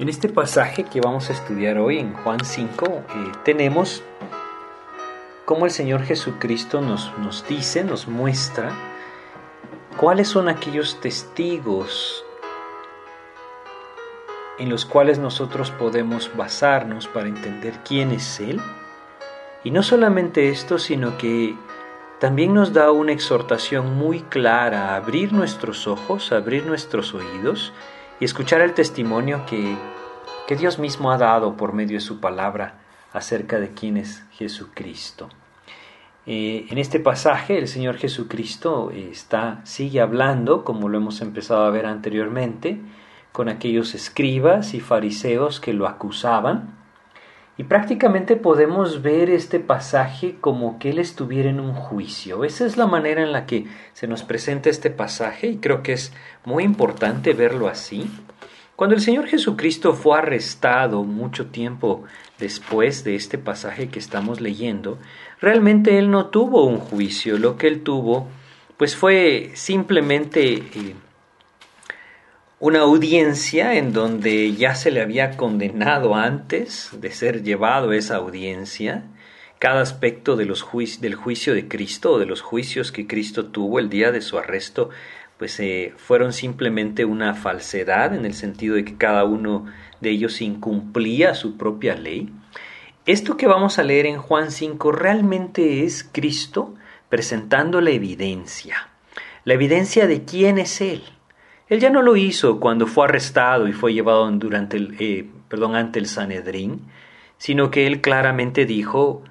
En este pasaje que vamos a estudiar hoy en Juan 5 eh, tenemos cómo el Señor Jesucristo nos, nos dice, nos muestra cuáles son aquellos testigos en los cuales nosotros podemos basarnos para entender quién es Él. Y no solamente esto, sino que también nos da una exhortación muy clara a abrir nuestros ojos, abrir nuestros oídos y escuchar el testimonio que, que Dios mismo ha dado por medio de su palabra acerca de quién es Jesucristo. Eh, en este pasaje el Señor Jesucristo está, sigue hablando, como lo hemos empezado a ver anteriormente, con aquellos escribas y fariseos que lo acusaban y prácticamente podemos ver este pasaje como que él estuviera en un juicio. Esa es la manera en la que se nos presenta este pasaje y creo que es muy importante verlo así. Cuando el Señor Jesucristo fue arrestado mucho tiempo después de este pasaje que estamos leyendo, realmente él no tuvo un juicio, lo que él tuvo pues fue simplemente eh, una audiencia en donde ya se le había condenado antes de ser llevado a esa audiencia. Cada aspecto del juicio de Cristo o de los juicios que Cristo tuvo el día de su arresto, pues eh, fueron simplemente una falsedad en el sentido de que cada uno de ellos incumplía su propia ley. Esto que vamos a leer en Juan 5 realmente es Cristo presentando la evidencia, la evidencia de quién es Él él ya no lo hizo cuando fue arrestado y fue llevado durante el, eh, perdón, ante el Sanedrín, sino que él claramente dijo,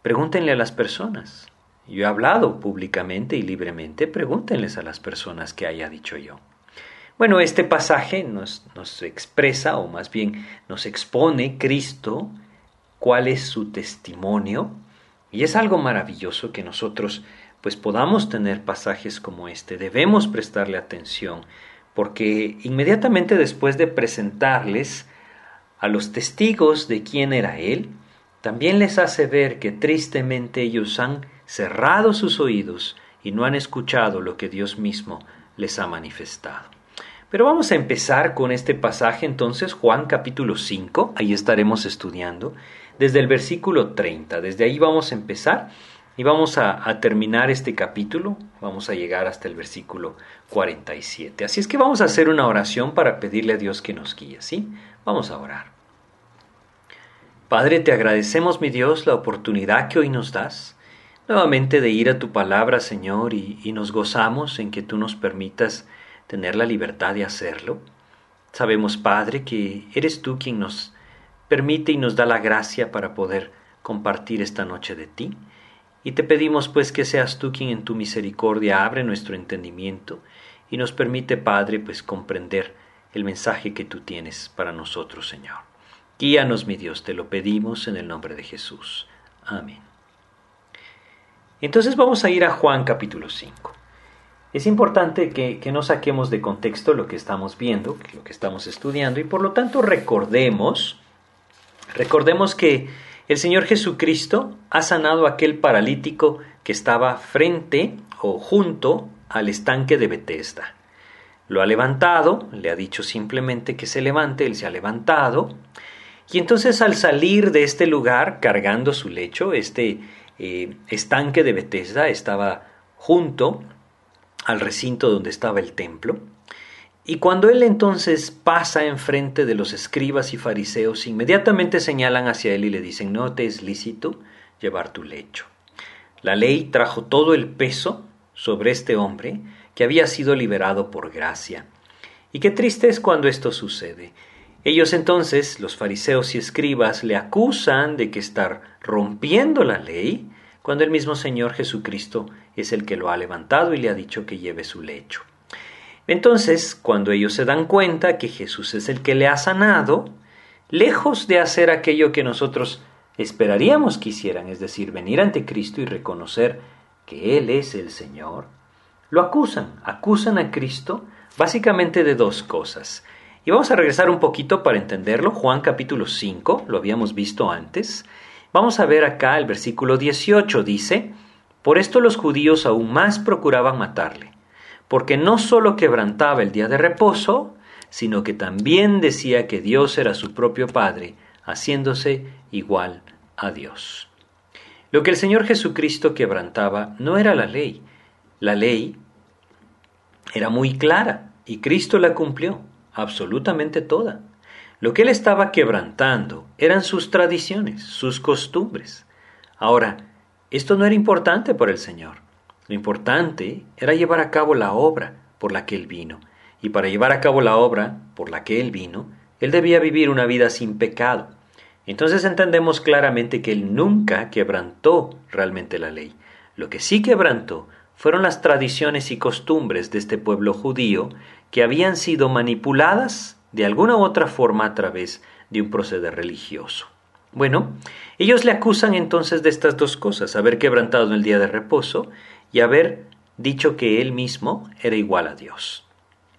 pregúntenle a las personas. Yo he hablado públicamente y libremente, pregúntenles a las personas que haya dicho yo. Bueno, este pasaje nos, nos expresa, o más bien nos expone Cristo, cuál es su testimonio, y es algo maravilloso que nosotros pues podamos tener pasajes como este. Debemos prestarle atención, porque inmediatamente después de presentarles a los testigos de quién era Él, también les hace ver que tristemente ellos han cerrado sus oídos y no han escuchado lo que Dios mismo les ha manifestado. Pero vamos a empezar con este pasaje entonces, Juan capítulo 5, ahí estaremos estudiando, desde el versículo 30, desde ahí vamos a empezar y vamos a, terminar este capítulo, vamos a llegar hasta el versículo 47. Así es que vamos a hacer una oración para pedirle a Dios que nos guíe, ¿sí? Vamos a orar. Padre, te agradecemos, mi Dios, la oportunidad que hoy nos das nuevamente de ir a tu palabra, Señor, y, y nos gozamos en que tú nos permitas tener la libertad de hacerlo. Sabemos, Padre, que eres tú quien nos permite y nos da la gracia para poder compartir esta noche de ti. Y te pedimos pues que seas tú quien en tu misericordia abre nuestro entendimiento y nos permite, Padre, pues comprender el mensaje que tú tienes para nosotros, Señor. Guíanos, mi Dios, te lo pedimos en el nombre de Jesús. Amén. Entonces vamos a ir a Juan capítulo 5. Es importante que, que, no saquemos de contexto lo que estamos viendo, lo que estamos estudiando, y por lo tanto recordemos, recordemos que el Señor Jesucristo ha sanado a aquel paralítico que estaba frente o junto al estanque de Bethesda. Lo ha levantado, le ha dicho simplemente que se levante, él se ha levantado, y entonces al salir de este lugar cargando su lecho, este eh, estanque de Bethesda estaba junto al recinto donde estaba el templo, y cuando él entonces pasa enfrente de los escribas y fariseos, inmediatamente señalan hacia él y le dicen, no te es lícito llevar tu lecho. La ley trajo todo el peso sobre este hombre que había sido liberado por gracia. Y qué triste es cuando esto sucede. Ellos entonces, los fariseos y escribas, le acusan de que estar rompiendo la ley, cuando el mismo Señor Jesucristo es el que lo ha levantado y le ha dicho que lleve su lecho. Entonces, cuando ellos se dan cuenta que Jesús es el que le ha sanado, lejos de hacer aquello que nosotros esperaríamos que hicieran, es decir, venir ante Cristo y reconocer que Él es el Señor, lo acusan, acusan a Cristo básicamente de dos cosas. Y vamos a regresar un poquito para entenderlo. Juan capítulo 5, lo habíamos visto antes. Vamos a ver acá el versículo 18, dice, Por esto los judíos aún más procuraban matarle porque no solo quebrantaba el día de reposo, sino que también decía que Dios era su propio Padre, haciéndose igual a Dios. Lo que el Señor Jesucristo quebrantaba no era la ley. La ley era muy clara y Cristo la cumplió, absolutamente toda. Lo que él estaba quebrantando eran sus tradiciones, sus costumbres. Ahora, esto no era importante para el Señor. Lo importante era llevar a cabo la obra por la que Él vino. Y para llevar a cabo la obra por la que Él vino, Él debía vivir una vida sin pecado. Entonces entendemos claramente que Él nunca quebrantó realmente la ley. Lo que sí quebrantó fueron las tradiciones y costumbres de este pueblo judío que habían sido manipuladas de alguna u otra forma a través de un proceder religioso. Bueno, ellos le acusan entonces de estas dos cosas, haber quebrantado el día de reposo y haber dicho que él mismo era igual a Dios.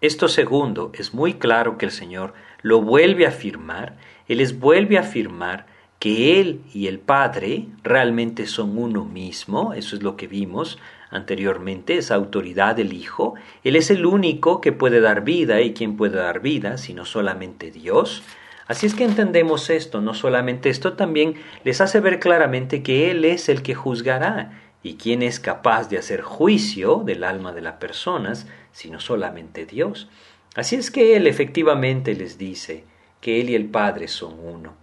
Esto segundo es muy claro que el Señor lo vuelve a afirmar, Él les vuelve a afirmar que Él y el Padre realmente son uno mismo, eso es lo que vimos anteriormente, esa autoridad del Hijo, Él es el único que puede dar vida y quien puede dar vida, sino solamente Dios. Así es que entendemos esto, no solamente esto, también les hace ver claramente que Él es el que juzgará y quien es capaz de hacer juicio del alma de las personas, sino solamente Dios. Así es que Él efectivamente les dice que Él y el Padre son uno.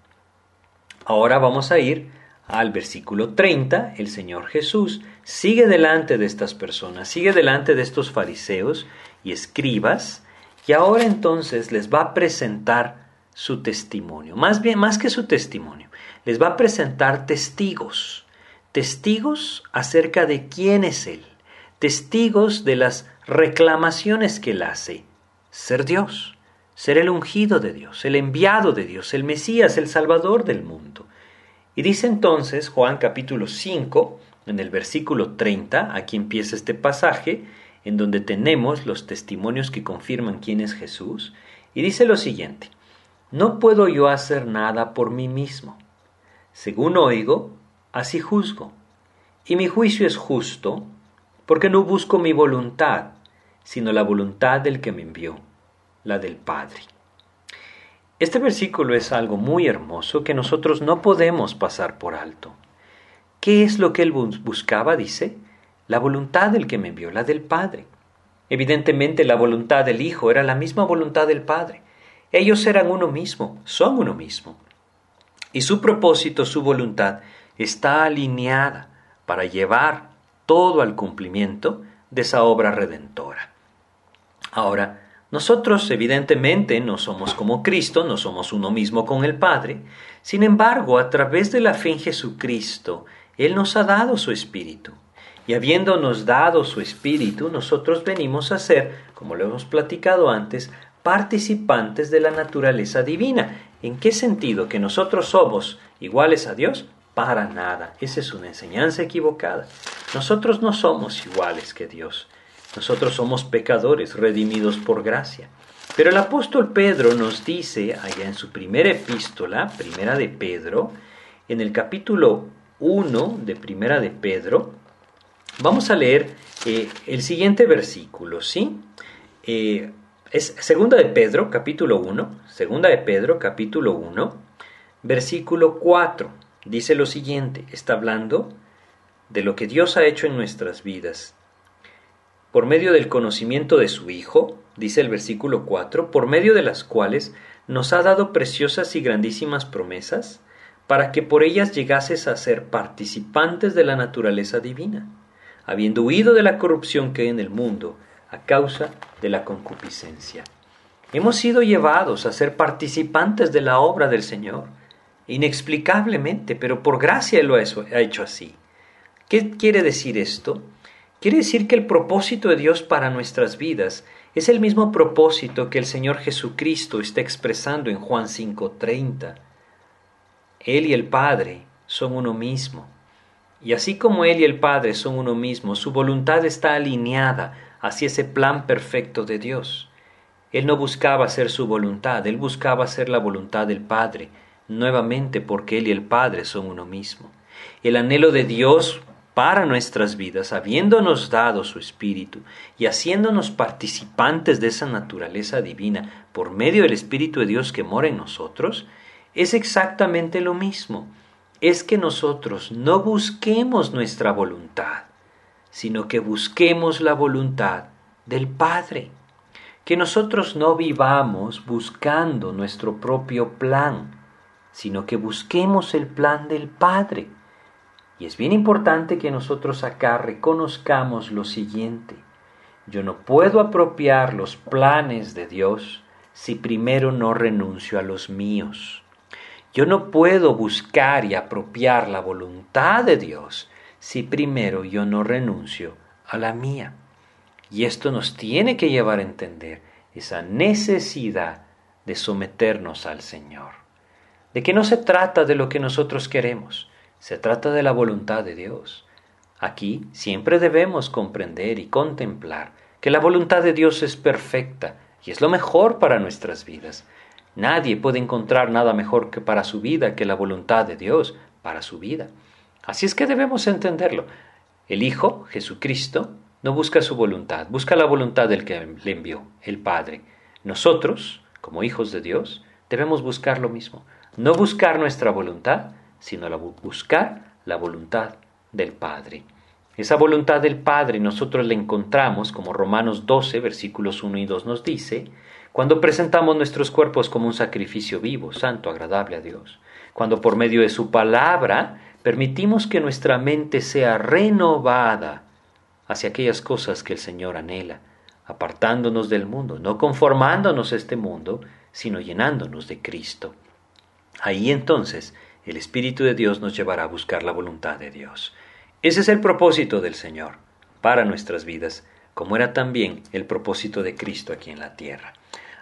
Ahora vamos a ir al versículo 30, el Señor Jesús sigue delante de estas personas, sigue delante de estos fariseos y escribas, y ahora entonces les va a presentar su testimonio, más bien más que su testimonio, les va a presentar testigos, testigos acerca de quién es Él, testigos de las reclamaciones que Él hace, ser Dios, ser el ungido de Dios, el enviado de Dios, el Mesías, el Salvador del mundo. Y dice entonces Juan capítulo 5, en el versículo 30, aquí empieza este pasaje, en donde tenemos los testimonios que confirman quién es Jesús, y dice lo siguiente, no puedo yo hacer nada por mí mismo. Según oigo, así juzgo. Y mi juicio es justo, porque no busco mi voluntad, sino la voluntad del que me envió, la del Padre. Este versículo es algo muy hermoso que nosotros no podemos pasar por alto. ¿Qué es lo que él buscaba? Dice, la voluntad del que me envió, la del Padre. Evidentemente la voluntad del Hijo era la misma voluntad del Padre. Ellos eran uno mismo, son uno mismo. Y su propósito, su voluntad, está alineada para llevar todo al cumplimiento de esa obra redentora. Ahora, nosotros evidentemente no somos como Cristo, no somos uno mismo con el Padre, sin embargo, a través de la fe en Jesucristo, Él nos ha dado su Espíritu. Y habiéndonos dado su Espíritu, nosotros venimos a ser, como lo hemos platicado antes, participantes de la naturaleza divina. ¿En qué sentido? ¿Que nosotros somos iguales a Dios? Para nada. Esa es una enseñanza equivocada. Nosotros no somos iguales que Dios. Nosotros somos pecadores redimidos por gracia. Pero el apóstol Pedro nos dice allá en su primera epístola, primera de Pedro, en el capítulo 1 de primera de Pedro, vamos a leer eh, el siguiente versículo, ¿sí? Eh, es segunda de Pedro, capítulo 1, segunda de Pedro, capítulo 1, versículo 4. Dice lo siguiente, está hablando de lo que Dios ha hecho en nuestras vidas por medio del conocimiento de su Hijo, dice el versículo 4, por medio de las cuales nos ha dado preciosas y grandísimas promesas, para que por ellas llegases a ser participantes de la naturaleza divina, habiendo huido de la corrupción que hay en el mundo a causa de la concupiscencia. Hemos sido llevados a ser participantes de la obra del Señor, inexplicablemente, pero por gracia lo ha hecho así. ¿Qué quiere decir esto? Quiere decir que el propósito de Dios para nuestras vidas es el mismo propósito que el Señor Jesucristo está expresando en Juan 5:30. Él y el Padre son uno mismo. Y así como Él y el Padre son uno mismo, su voluntad está alineada hacia ese plan perfecto de Dios. Él no buscaba hacer su voluntad, Él buscaba hacer la voluntad del Padre, nuevamente porque Él y el Padre son uno mismo. El anhelo de Dios para nuestras vidas, habiéndonos dado su Espíritu y haciéndonos participantes de esa naturaleza divina por medio del Espíritu de Dios que mora en nosotros, es exactamente lo mismo. Es que nosotros no busquemos nuestra voluntad, sino que busquemos la voluntad del Padre. Que nosotros no vivamos buscando nuestro propio plan, sino que busquemos el plan del Padre. Y es bien importante que nosotros acá reconozcamos lo siguiente. Yo no puedo apropiar los planes de Dios si primero no renuncio a los míos. Yo no puedo buscar y apropiar la voluntad de Dios si primero yo no renuncio a la mía. Y esto nos tiene que llevar a entender esa necesidad de someternos al Señor. De que no se trata de lo que nosotros queremos, se trata de la voluntad de Dios. Aquí siempre debemos comprender y contemplar que la voluntad de Dios es perfecta y es lo mejor para nuestras vidas. Nadie puede encontrar nada mejor que para su vida que la voluntad de Dios para su vida. Así es que debemos entenderlo. El Hijo, Jesucristo, no busca su voluntad, busca la voluntad del que le envió, el Padre. Nosotros, como hijos de Dios, debemos buscar lo mismo. No buscar nuestra voluntad, sino la, buscar la voluntad del Padre. Esa voluntad del Padre nosotros la encontramos, como Romanos 12, versículos 1 y 2 nos dice, cuando presentamos nuestros cuerpos como un sacrificio vivo, santo, agradable a Dios, cuando por medio de su palabra permitimos que nuestra mente sea renovada hacia aquellas cosas que el Señor anhela, apartándonos del mundo, no conformándonos a este mundo, sino llenándonos de Cristo. Ahí entonces el Espíritu de Dios nos llevará a buscar la voluntad de Dios. Ese es el propósito del Señor para nuestras vidas, como era también el propósito de Cristo aquí en la tierra.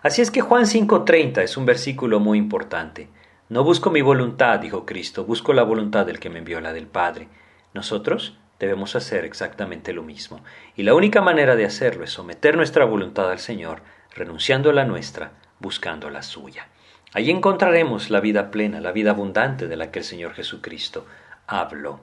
Así es que Juan 5:30 es un versículo muy importante. No busco mi voluntad, dijo Cristo, busco la voluntad del que me envió, la del Padre. Nosotros debemos hacer exactamente lo mismo. Y la única manera de hacerlo es someter nuestra voluntad al Señor, renunciando a la nuestra, buscando la suya. Allí encontraremos la vida plena, la vida abundante de la que el Señor Jesucristo habló.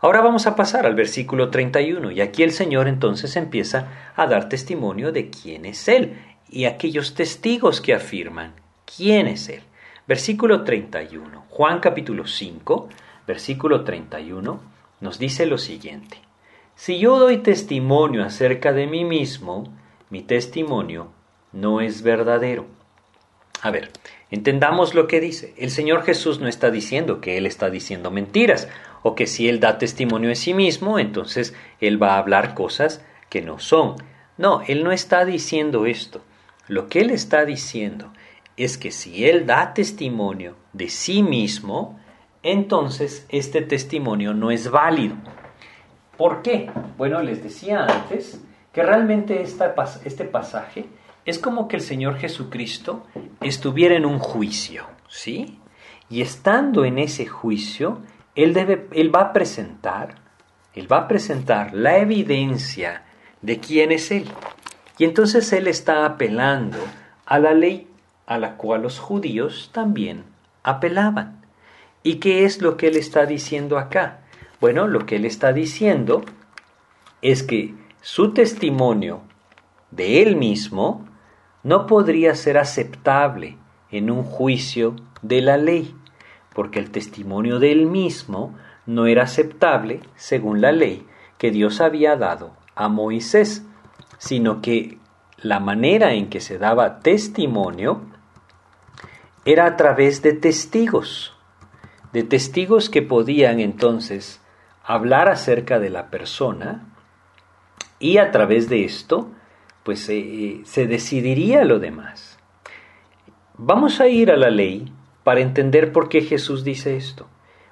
Ahora vamos a pasar al versículo 31 y aquí el Señor entonces empieza a dar testimonio de quién es Él y aquellos testigos que afirman quién es Él. Versículo 31, Juan capítulo 5, versículo 31 nos dice lo siguiente. Si yo doy testimonio acerca de mí mismo, mi testimonio no es verdadero. A ver, Entendamos lo que dice. El Señor Jesús no está diciendo que Él está diciendo mentiras o que si Él da testimonio de sí mismo, entonces Él va a hablar cosas que no son. No, Él no está diciendo esto. Lo que Él está diciendo es que si Él da testimonio de sí mismo, entonces este testimonio no es válido. ¿Por qué? Bueno, les decía antes que realmente este pasaje es como que el Señor Jesucristo estuviera en un juicio, ¿sí? Y estando en ese juicio, él, debe, él va a presentar, él va a presentar la evidencia de quién es él. Y entonces él está apelando a la ley a la cual los judíos también apelaban. ¿Y qué es lo que él está diciendo acá? Bueno, lo que él está diciendo es que su testimonio de él mismo no podría ser aceptable en un juicio de la ley, porque el testimonio de él mismo no era aceptable según la ley que Dios había dado a Moisés, sino que la manera en que se daba testimonio era a través de testigos, de testigos que podían entonces hablar acerca de la persona y a través de esto pues eh, se decidiría lo demás. Vamos a ir a la ley para entender por qué Jesús dice esto.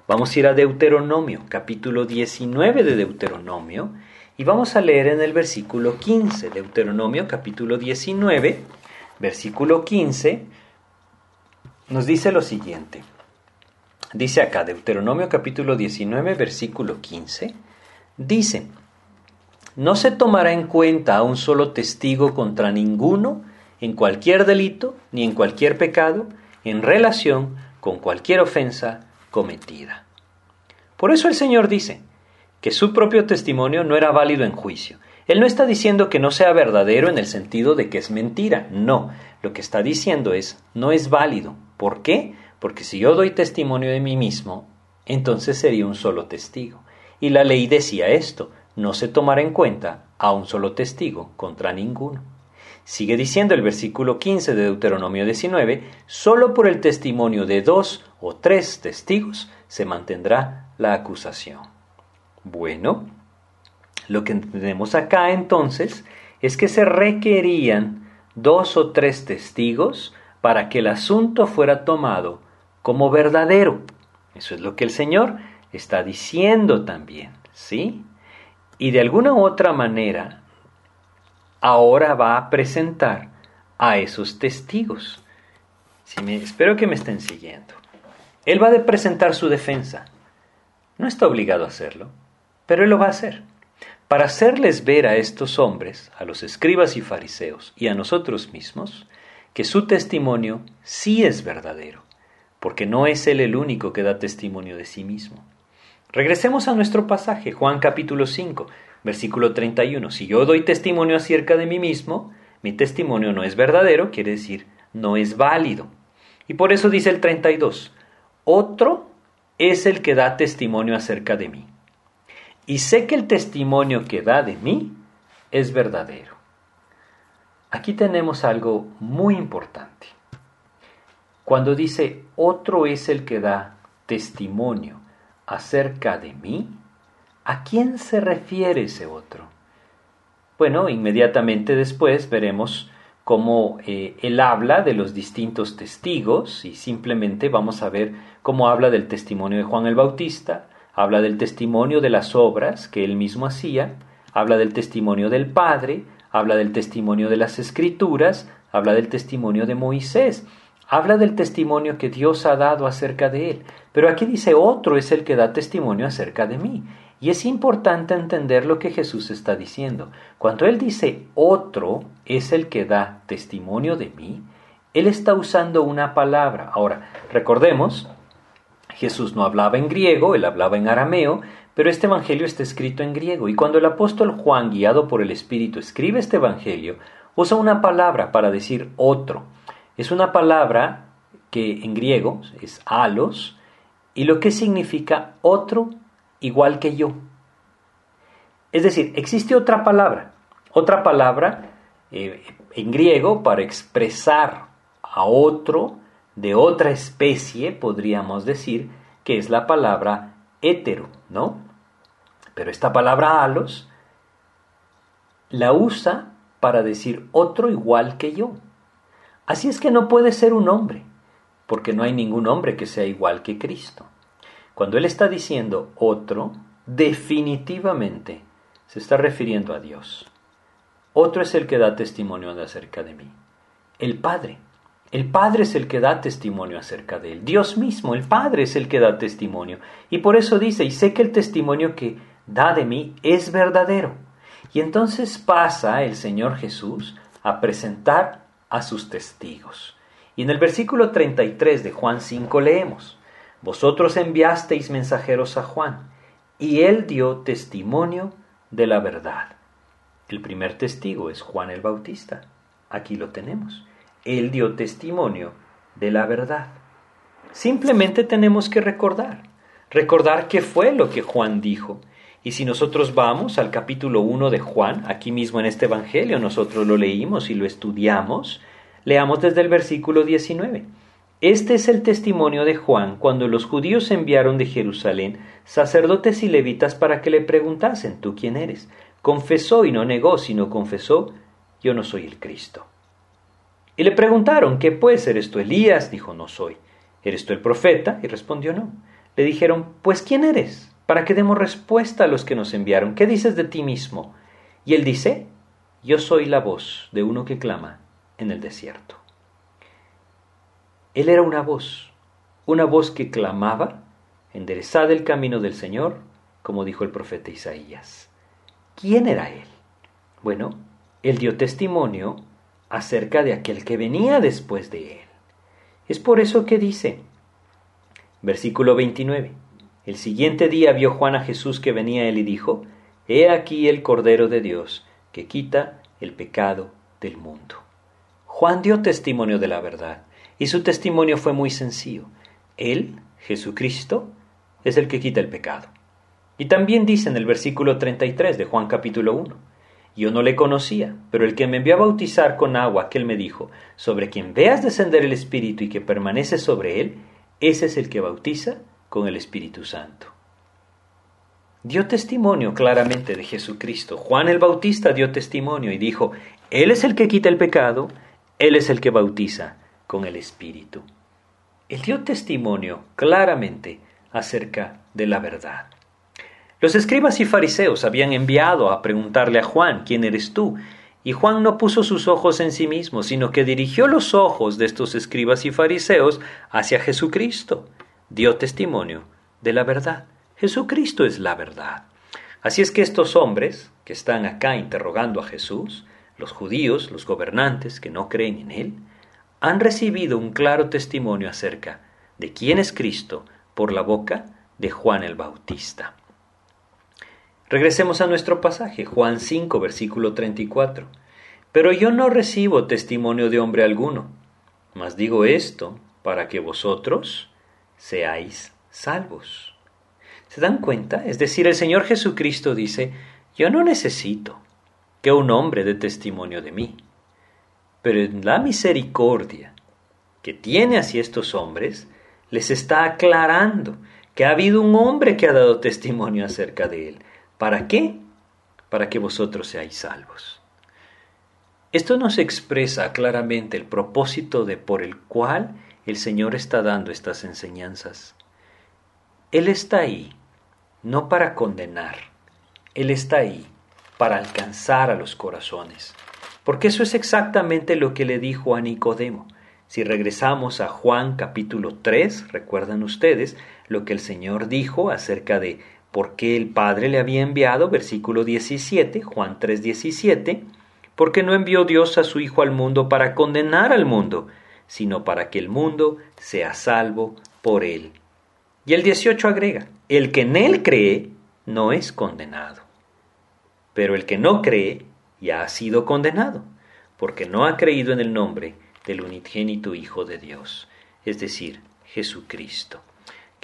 Vamos a ir a Deuteronomio, capítulo 19 de Deuteronomio, y vamos a leer en el versículo 15, Deuteronomio capítulo 19, versículo 15, nos dice lo siguiente. Dice acá, Deuteronomio capítulo 19, versículo 15, dice, no se tomará en cuenta a un solo testigo contra ninguno en cualquier delito ni en cualquier pecado en relación con cualquier ofensa cometida. Por eso el Señor dice que su propio testimonio no era válido en juicio. Él no está diciendo que no sea verdadero en el sentido de que es mentira, no. Lo que está diciendo es, no es válido. ¿Por qué? Porque si yo doy testimonio de mí mismo, entonces sería un solo testigo. Y la ley decía esto, no se tomará en cuenta a un solo testigo contra ninguno. Sigue diciendo el versículo 15 de Deuteronomio 19, solo por el testimonio de dos o tres testigos se mantendrá la acusación. Bueno, lo que entendemos acá entonces es que se requerían dos o tres testigos para que el asunto fuera tomado como verdadero. Eso es lo que el Señor está diciendo también, ¿sí? Y de alguna u otra manera, ahora va a presentar a esos testigos. Si me, espero que me estén siguiendo. Él va a presentar su defensa. No está obligado a hacerlo pero Él lo va a hacer, para hacerles ver a estos hombres, a los escribas y fariseos, y a nosotros mismos, que su testimonio sí es verdadero, porque no es Él el único que da testimonio de sí mismo. Regresemos a nuestro pasaje, Juan capítulo 5, versículo 31. Si yo doy testimonio acerca de mí mismo, mi testimonio no es verdadero, quiere decir, no es válido. Y por eso dice el 32, otro es el que da testimonio acerca de mí y sé que el testimonio que da de mí es verdadero. Aquí tenemos algo muy importante. Cuando dice otro es el que da testimonio acerca de mí, ¿a quién se refiere ese otro? Bueno, inmediatamente después veremos cómo eh, él habla de los distintos testigos y simplemente vamos a ver cómo habla del testimonio de Juan el Bautista, habla del testimonio de las obras que él mismo hacía, habla del testimonio del Padre, habla del testimonio de las Escrituras, habla del testimonio de Moisés, habla del testimonio que Dios ha dado acerca de él. Pero aquí dice otro es el que da testimonio acerca de mí. Y es importante entender lo que Jesús está diciendo. Cuando Él dice otro es el que da testimonio de mí, Él está usando una palabra. Ahora, recordemos Jesús no hablaba en griego, él hablaba en arameo, pero este Evangelio está escrito en griego. Y cuando el apóstol Juan, guiado por el Espíritu, escribe este Evangelio, usa una palabra para decir otro. Es una palabra que en griego es alos, y lo que significa otro igual que yo. Es decir, existe otra palabra, otra palabra eh, en griego para expresar a otro de otra especie, podríamos decir, que es la palabra hétero, ¿no? Pero esta palabra halos la usa para decir otro igual que yo. Así es que no puede ser un hombre, porque no hay ningún hombre que sea igual que Cristo. Cuando Él está diciendo otro, definitivamente se está refiriendo a Dios. Otro es el que da testimonio acerca de mí, el Padre. El Padre es el que da testimonio acerca de él. Dios mismo, el Padre es el que da testimonio. Y por eso dice, y sé que el testimonio que da de mí es verdadero. Y entonces pasa el Señor Jesús a presentar a sus testigos. Y en el versículo 33 de Juan 5 leemos, Vosotros enviasteis mensajeros a Juan, y él dio testimonio de la verdad. El primer testigo es Juan el Bautista. Aquí lo tenemos. Él dio testimonio de la verdad. Simplemente tenemos que recordar, recordar qué fue lo que Juan dijo. Y si nosotros vamos al capítulo 1 de Juan, aquí mismo en este Evangelio, nosotros lo leímos y lo estudiamos, leamos desde el versículo 19. Este es el testimonio de Juan cuando los judíos enviaron de Jerusalén sacerdotes y levitas para que le preguntasen, ¿tú quién eres? Confesó y no negó, sino confesó, yo no soy el Cristo. Y le preguntaron, ¿qué pues? ¿Eres tú Elías? Dijo, no soy. ¿Eres tú el profeta? Y respondió, no. Le dijeron, pues ¿quién eres? Para que demos respuesta a los que nos enviaron. ¿Qué dices de ti mismo? Y él dice, yo soy la voz de uno que clama en el desierto. Él era una voz, una voz que clamaba, enderezad el camino del Señor, como dijo el profeta Isaías. ¿Quién era él? Bueno, él dio testimonio acerca de aquel que venía después de él. Es por eso que dice, versículo 29, El siguiente día vio Juan a Jesús que venía él y dijo, He aquí el Cordero de Dios, que quita el pecado del mundo. Juan dio testimonio de la verdad, y su testimonio fue muy sencillo. Él, Jesucristo, es el que quita el pecado. Y también dice en el versículo 33 de Juan capítulo 1, yo no le conocía, pero el que me envió a bautizar con agua, que él me dijo, sobre quien veas descender el Espíritu y que permanece sobre él, ese es el que bautiza con el Espíritu Santo. Dio testimonio claramente de Jesucristo. Juan el Bautista dio testimonio y dijo, Él es el que quita el pecado, Él es el que bautiza con el Espíritu. Él dio testimonio claramente acerca de la verdad. Los escribas y fariseos habían enviado a preguntarle a Juan, ¿quién eres tú? Y Juan no puso sus ojos en sí mismo, sino que dirigió los ojos de estos escribas y fariseos hacia Jesucristo. Dio testimonio de la verdad. Jesucristo es la verdad. Así es que estos hombres que están acá interrogando a Jesús, los judíos, los gobernantes que no creen en Él, han recibido un claro testimonio acerca de quién es Cristo por la boca de Juan el Bautista. Regresemos a nuestro pasaje, Juan 5, versículo 34. Pero yo no recibo testimonio de hombre alguno, mas digo esto para que vosotros seáis salvos. ¿Se dan cuenta? Es decir, el Señor Jesucristo dice, yo no necesito que un hombre dé testimonio de mí, pero en la misericordia que tiene hacia estos hombres, les está aclarando que ha habido un hombre que ha dado testimonio acerca de él, ¿Para qué? Para que vosotros seáis salvos. Esto nos expresa claramente el propósito de por el cual el Señor está dando estas enseñanzas. Él está ahí no para condenar, Él está ahí para alcanzar a los corazones, porque eso es exactamente lo que le dijo a Nicodemo. Si regresamos a Juan capítulo 3, recuerdan ustedes lo que el Señor dijo acerca de porque el Padre le había enviado, versículo 17, Juan 3, 17, porque no envió Dios a su Hijo al mundo para condenar al mundo, sino para que el mundo sea salvo por él. Y el 18 agrega, el que en él cree no es condenado, pero el que no cree ya ha sido condenado, porque no ha creído en el nombre del unigénito Hijo de Dios, es decir, Jesucristo.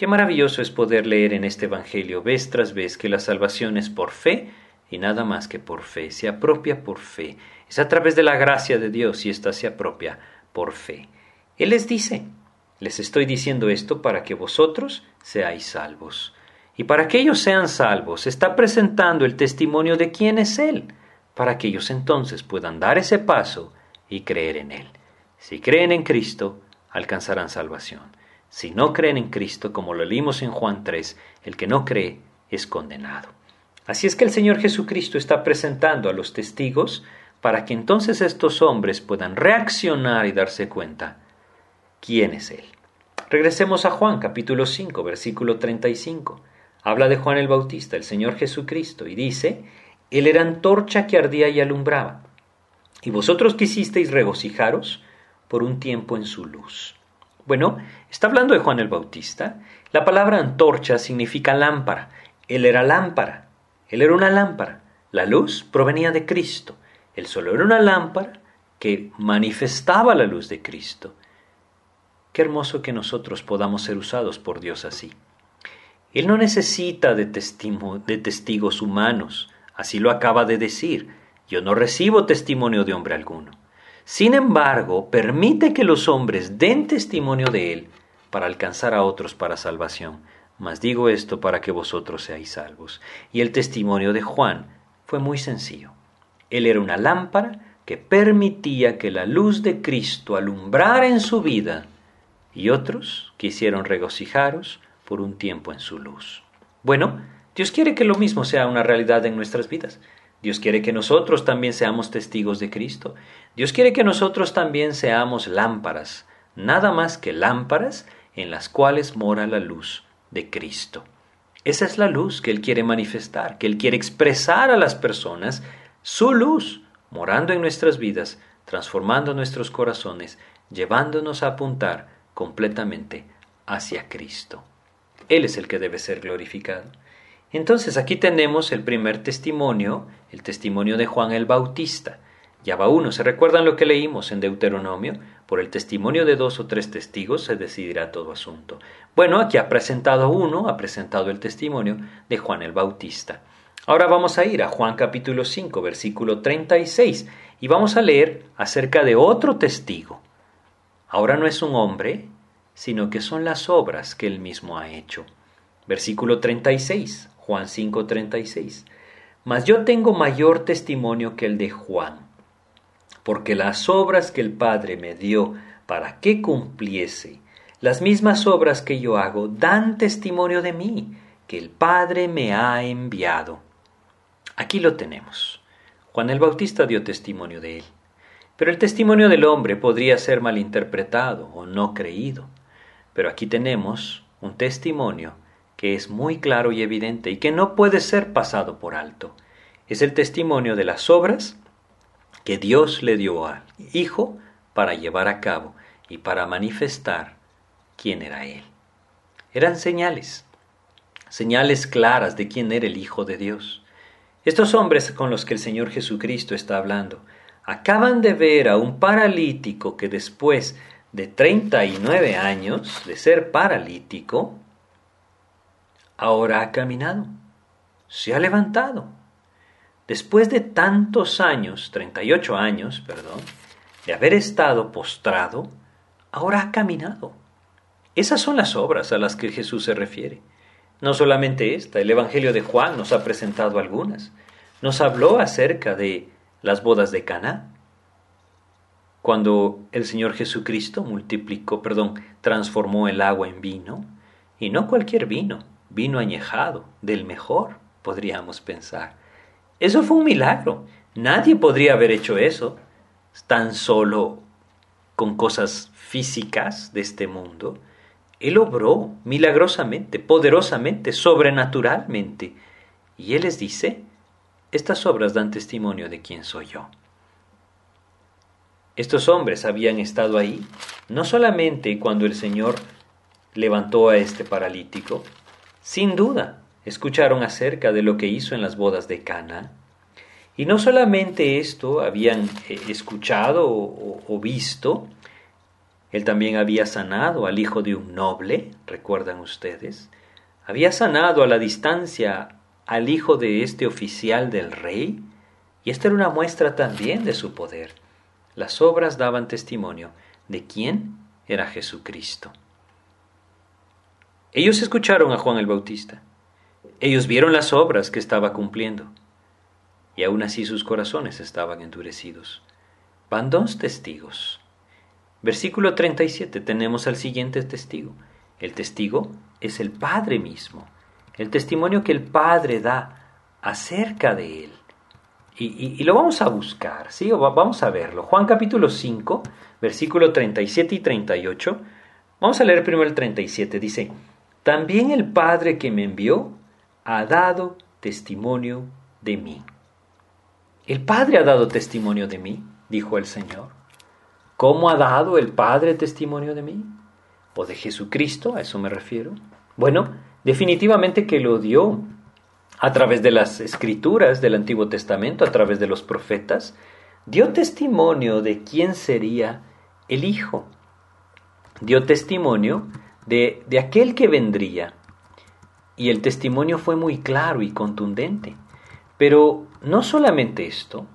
Qué maravilloso es poder leer en este Evangelio vez tras vez que la salvación es por fe y nada más que por fe, se apropia por fe, es a través de la gracia de Dios y ésta se apropia por fe. Él les dice, les estoy diciendo esto para que vosotros seáis salvos. Y para que ellos sean salvos, está presentando el testimonio de quién es Él, para que ellos entonces puedan dar ese paso y creer en Él. Si creen en Cristo, alcanzarán salvación. Si no creen en Cristo, como lo leímos en Juan 3, el que no cree es condenado. Así es que el Señor Jesucristo está presentando a los testigos para que entonces estos hombres puedan reaccionar y darse cuenta quién es Él. Regresemos a Juan capítulo 5, versículo 35. Habla de Juan el Bautista, el Señor Jesucristo, y dice, Él era antorcha que ardía y alumbraba, y vosotros quisisteis regocijaros por un tiempo en su luz. Bueno, está hablando de Juan el Bautista. La palabra antorcha significa lámpara. Él era lámpara. Él era una lámpara. La luz provenía de Cristo. Él solo era una lámpara que manifestaba la luz de Cristo. Qué hermoso que nosotros podamos ser usados por Dios así. Él no necesita de, de testigos humanos, así lo acaba de decir. Yo no recibo testimonio de hombre alguno. Sin embargo, permite que los hombres den testimonio de Él para alcanzar a otros para salvación. Mas digo esto para que vosotros seáis salvos. Y el testimonio de Juan fue muy sencillo. Él era una lámpara que permitía que la luz de Cristo alumbrara en su vida y otros quisieron regocijaros por un tiempo en su luz. Bueno, Dios quiere que lo mismo sea una realidad en nuestras vidas. Dios quiere que nosotros también seamos testigos de Cristo. Dios quiere que nosotros también seamos lámparas, nada más que lámparas en las cuales mora la luz de Cristo. Esa es la luz que Él quiere manifestar, que Él quiere expresar a las personas su luz, morando en nuestras vidas, transformando nuestros corazones, llevándonos a apuntar completamente hacia Cristo. Él es el que debe ser glorificado. Entonces aquí tenemos el primer testimonio, el testimonio de Juan el Bautista. Ya va uno, ¿se recuerdan lo que leímos en Deuteronomio? Por el testimonio de dos o tres testigos se decidirá todo asunto. Bueno, aquí ha presentado uno, ha presentado el testimonio de Juan el Bautista. Ahora vamos a ir a Juan capítulo 5, versículo 36, y vamos a leer acerca de otro testigo. Ahora no es un hombre, sino que son las obras que él mismo ha hecho. Versículo 36, Juan 5, 36. Mas yo tengo mayor testimonio que el de Juan, porque las obras que el Padre me dio para que cumpliese, las mismas obras que yo hago, dan testimonio de mí, que el Padre me ha enviado. Aquí lo tenemos. Juan el Bautista dio testimonio de él. Pero el testimonio del hombre podría ser malinterpretado o no creído. Pero aquí tenemos un testimonio que es muy claro y evidente y que no puede ser pasado por alto. Es el testimonio de las obras que Dios le dio al Hijo para llevar a cabo y para manifestar quién era Él. Eran señales, señales claras de quién era el Hijo de Dios. Estos hombres con los que el Señor Jesucristo está hablando acaban de ver a un paralítico que después de 39 años de ser paralítico, ahora ha caminado, se ha levantado. Después de tantos años, 38 años, perdón, de haber estado postrado, ahora ha caminado. Esas son las obras a las que Jesús se refiere. No solamente esta, el Evangelio de Juan nos ha presentado algunas. Nos habló acerca de las bodas de Cana, cuando el Señor Jesucristo multiplicó, perdón, transformó el agua en vino, y no cualquier vino, vino añejado, del mejor, podríamos pensar. Eso fue un milagro. Nadie podría haber hecho eso tan solo con cosas físicas de este mundo. Él obró milagrosamente, poderosamente, sobrenaturalmente. Y Él les dice, estas obras dan testimonio de quién soy yo. Estos hombres habían estado ahí no solamente cuando el Señor levantó a este paralítico, sin duda escucharon acerca de lo que hizo en las bodas de Cana, y no solamente esto habían eh, escuchado o, o visto, él también había sanado al hijo de un noble, recuerdan ustedes, había sanado a la distancia al hijo de este oficial del rey, y esta era una muestra también de su poder. Las obras daban testimonio de quién era Jesucristo. Ellos escucharon a Juan el Bautista. Ellos vieron las obras que estaba cumpliendo. Y aún así sus corazones estaban endurecidos. Van dos testigos. Versículo 37 tenemos al siguiente testigo. El testigo es el Padre mismo. El testimonio que el Padre da acerca de Él. Y, lo vamos a buscar, ¿sí? vamos a verlo. Juan capítulo 5, versículo 37 y 38. Vamos a leer primero el 37. Dice, también el Padre que me envió ha dado testimonio de mí. El Padre ha dado testimonio de mí, dijo el Señor. ¿Cómo ha dado el Padre testimonio de mí? ¿O de Jesucristo? A eso me refiero. Bueno, definitivamente que lo dio a través de las escrituras del Antiguo Testamento, a través de los profetas, dio testimonio de quién sería el Hijo. Dio testimonio de, de aquel que vendría. Y el testimonio fue muy claro y contundente. Pero no solamente esto,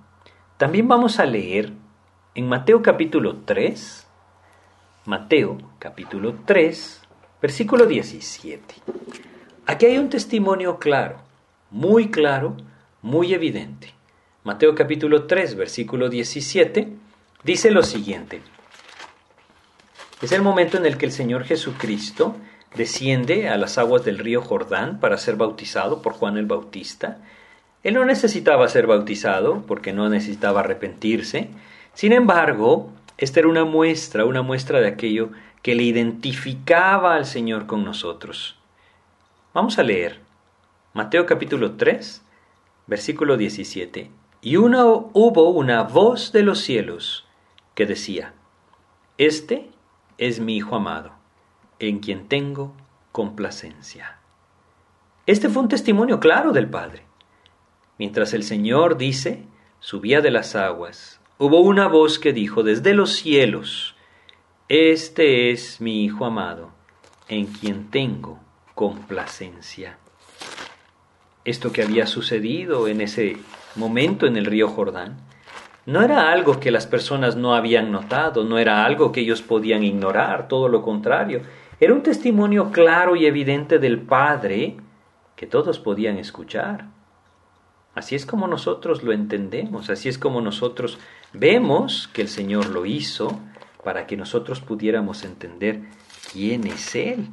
también vamos a leer en Mateo capítulo 3, Mateo capítulo 3, versículo 17. Aquí hay un testimonio claro muy claro, muy evidente. Mateo capítulo 3, versículo 17, dice lo siguiente. Es el momento en el que el Señor Jesucristo desciende a las aguas del río Jordán para ser bautizado por Juan el Bautista. Él no necesitaba ser bautizado porque no necesitaba arrepentirse. Sin embargo, esta era una muestra, una muestra de aquello que le identificaba al Señor con nosotros. Vamos a leer Mateo capítulo 3, versículo 17. Y una, hubo una voz de los cielos que decía, Este es mi Hijo amado, en quien tengo complacencia. Este fue un testimonio claro del Padre. Mientras el Señor dice, subía de las aguas, hubo una voz que dijo desde los cielos, Este es mi Hijo amado, en quien tengo complacencia. Esto que había sucedido en ese momento en el río Jordán no era algo que las personas no habían notado, no era algo que ellos podían ignorar, todo lo contrario, era un testimonio claro y evidente del Padre que todos podían escuchar. Así es como nosotros lo entendemos, así es como nosotros vemos que el Señor lo hizo para que nosotros pudiéramos entender quién es Él.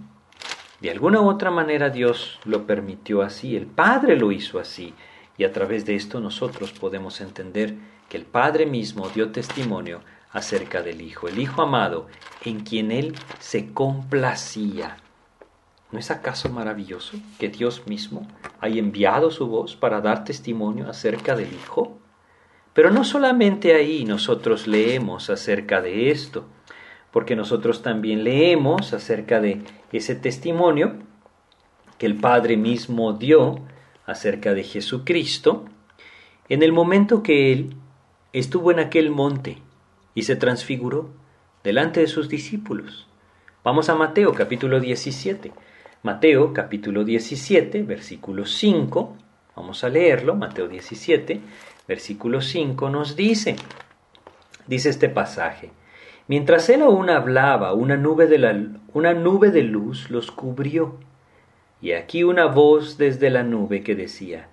De alguna u otra manera Dios lo permitió así, el Padre lo hizo así, y a través de esto nosotros podemos entender que el Padre mismo dio testimonio acerca del Hijo, el Hijo amado, en quien Él se complacía. ¿No es acaso maravilloso que Dios mismo haya enviado su voz para dar testimonio acerca del Hijo? Pero no solamente ahí nosotros leemos acerca de esto, porque nosotros también leemos acerca de ese testimonio que el Padre mismo dio acerca de Jesucristo en el momento que Él estuvo en aquel monte y se transfiguró delante de sus discípulos. Vamos a Mateo capítulo 17. Mateo capítulo 17, versículo 5, vamos a leerlo, Mateo 17, versículo 5 nos dice, dice este pasaje, mientras él aún hablaba, una nube de, una nube de luz los cubrió, y aquí una voz desde la nube que decía,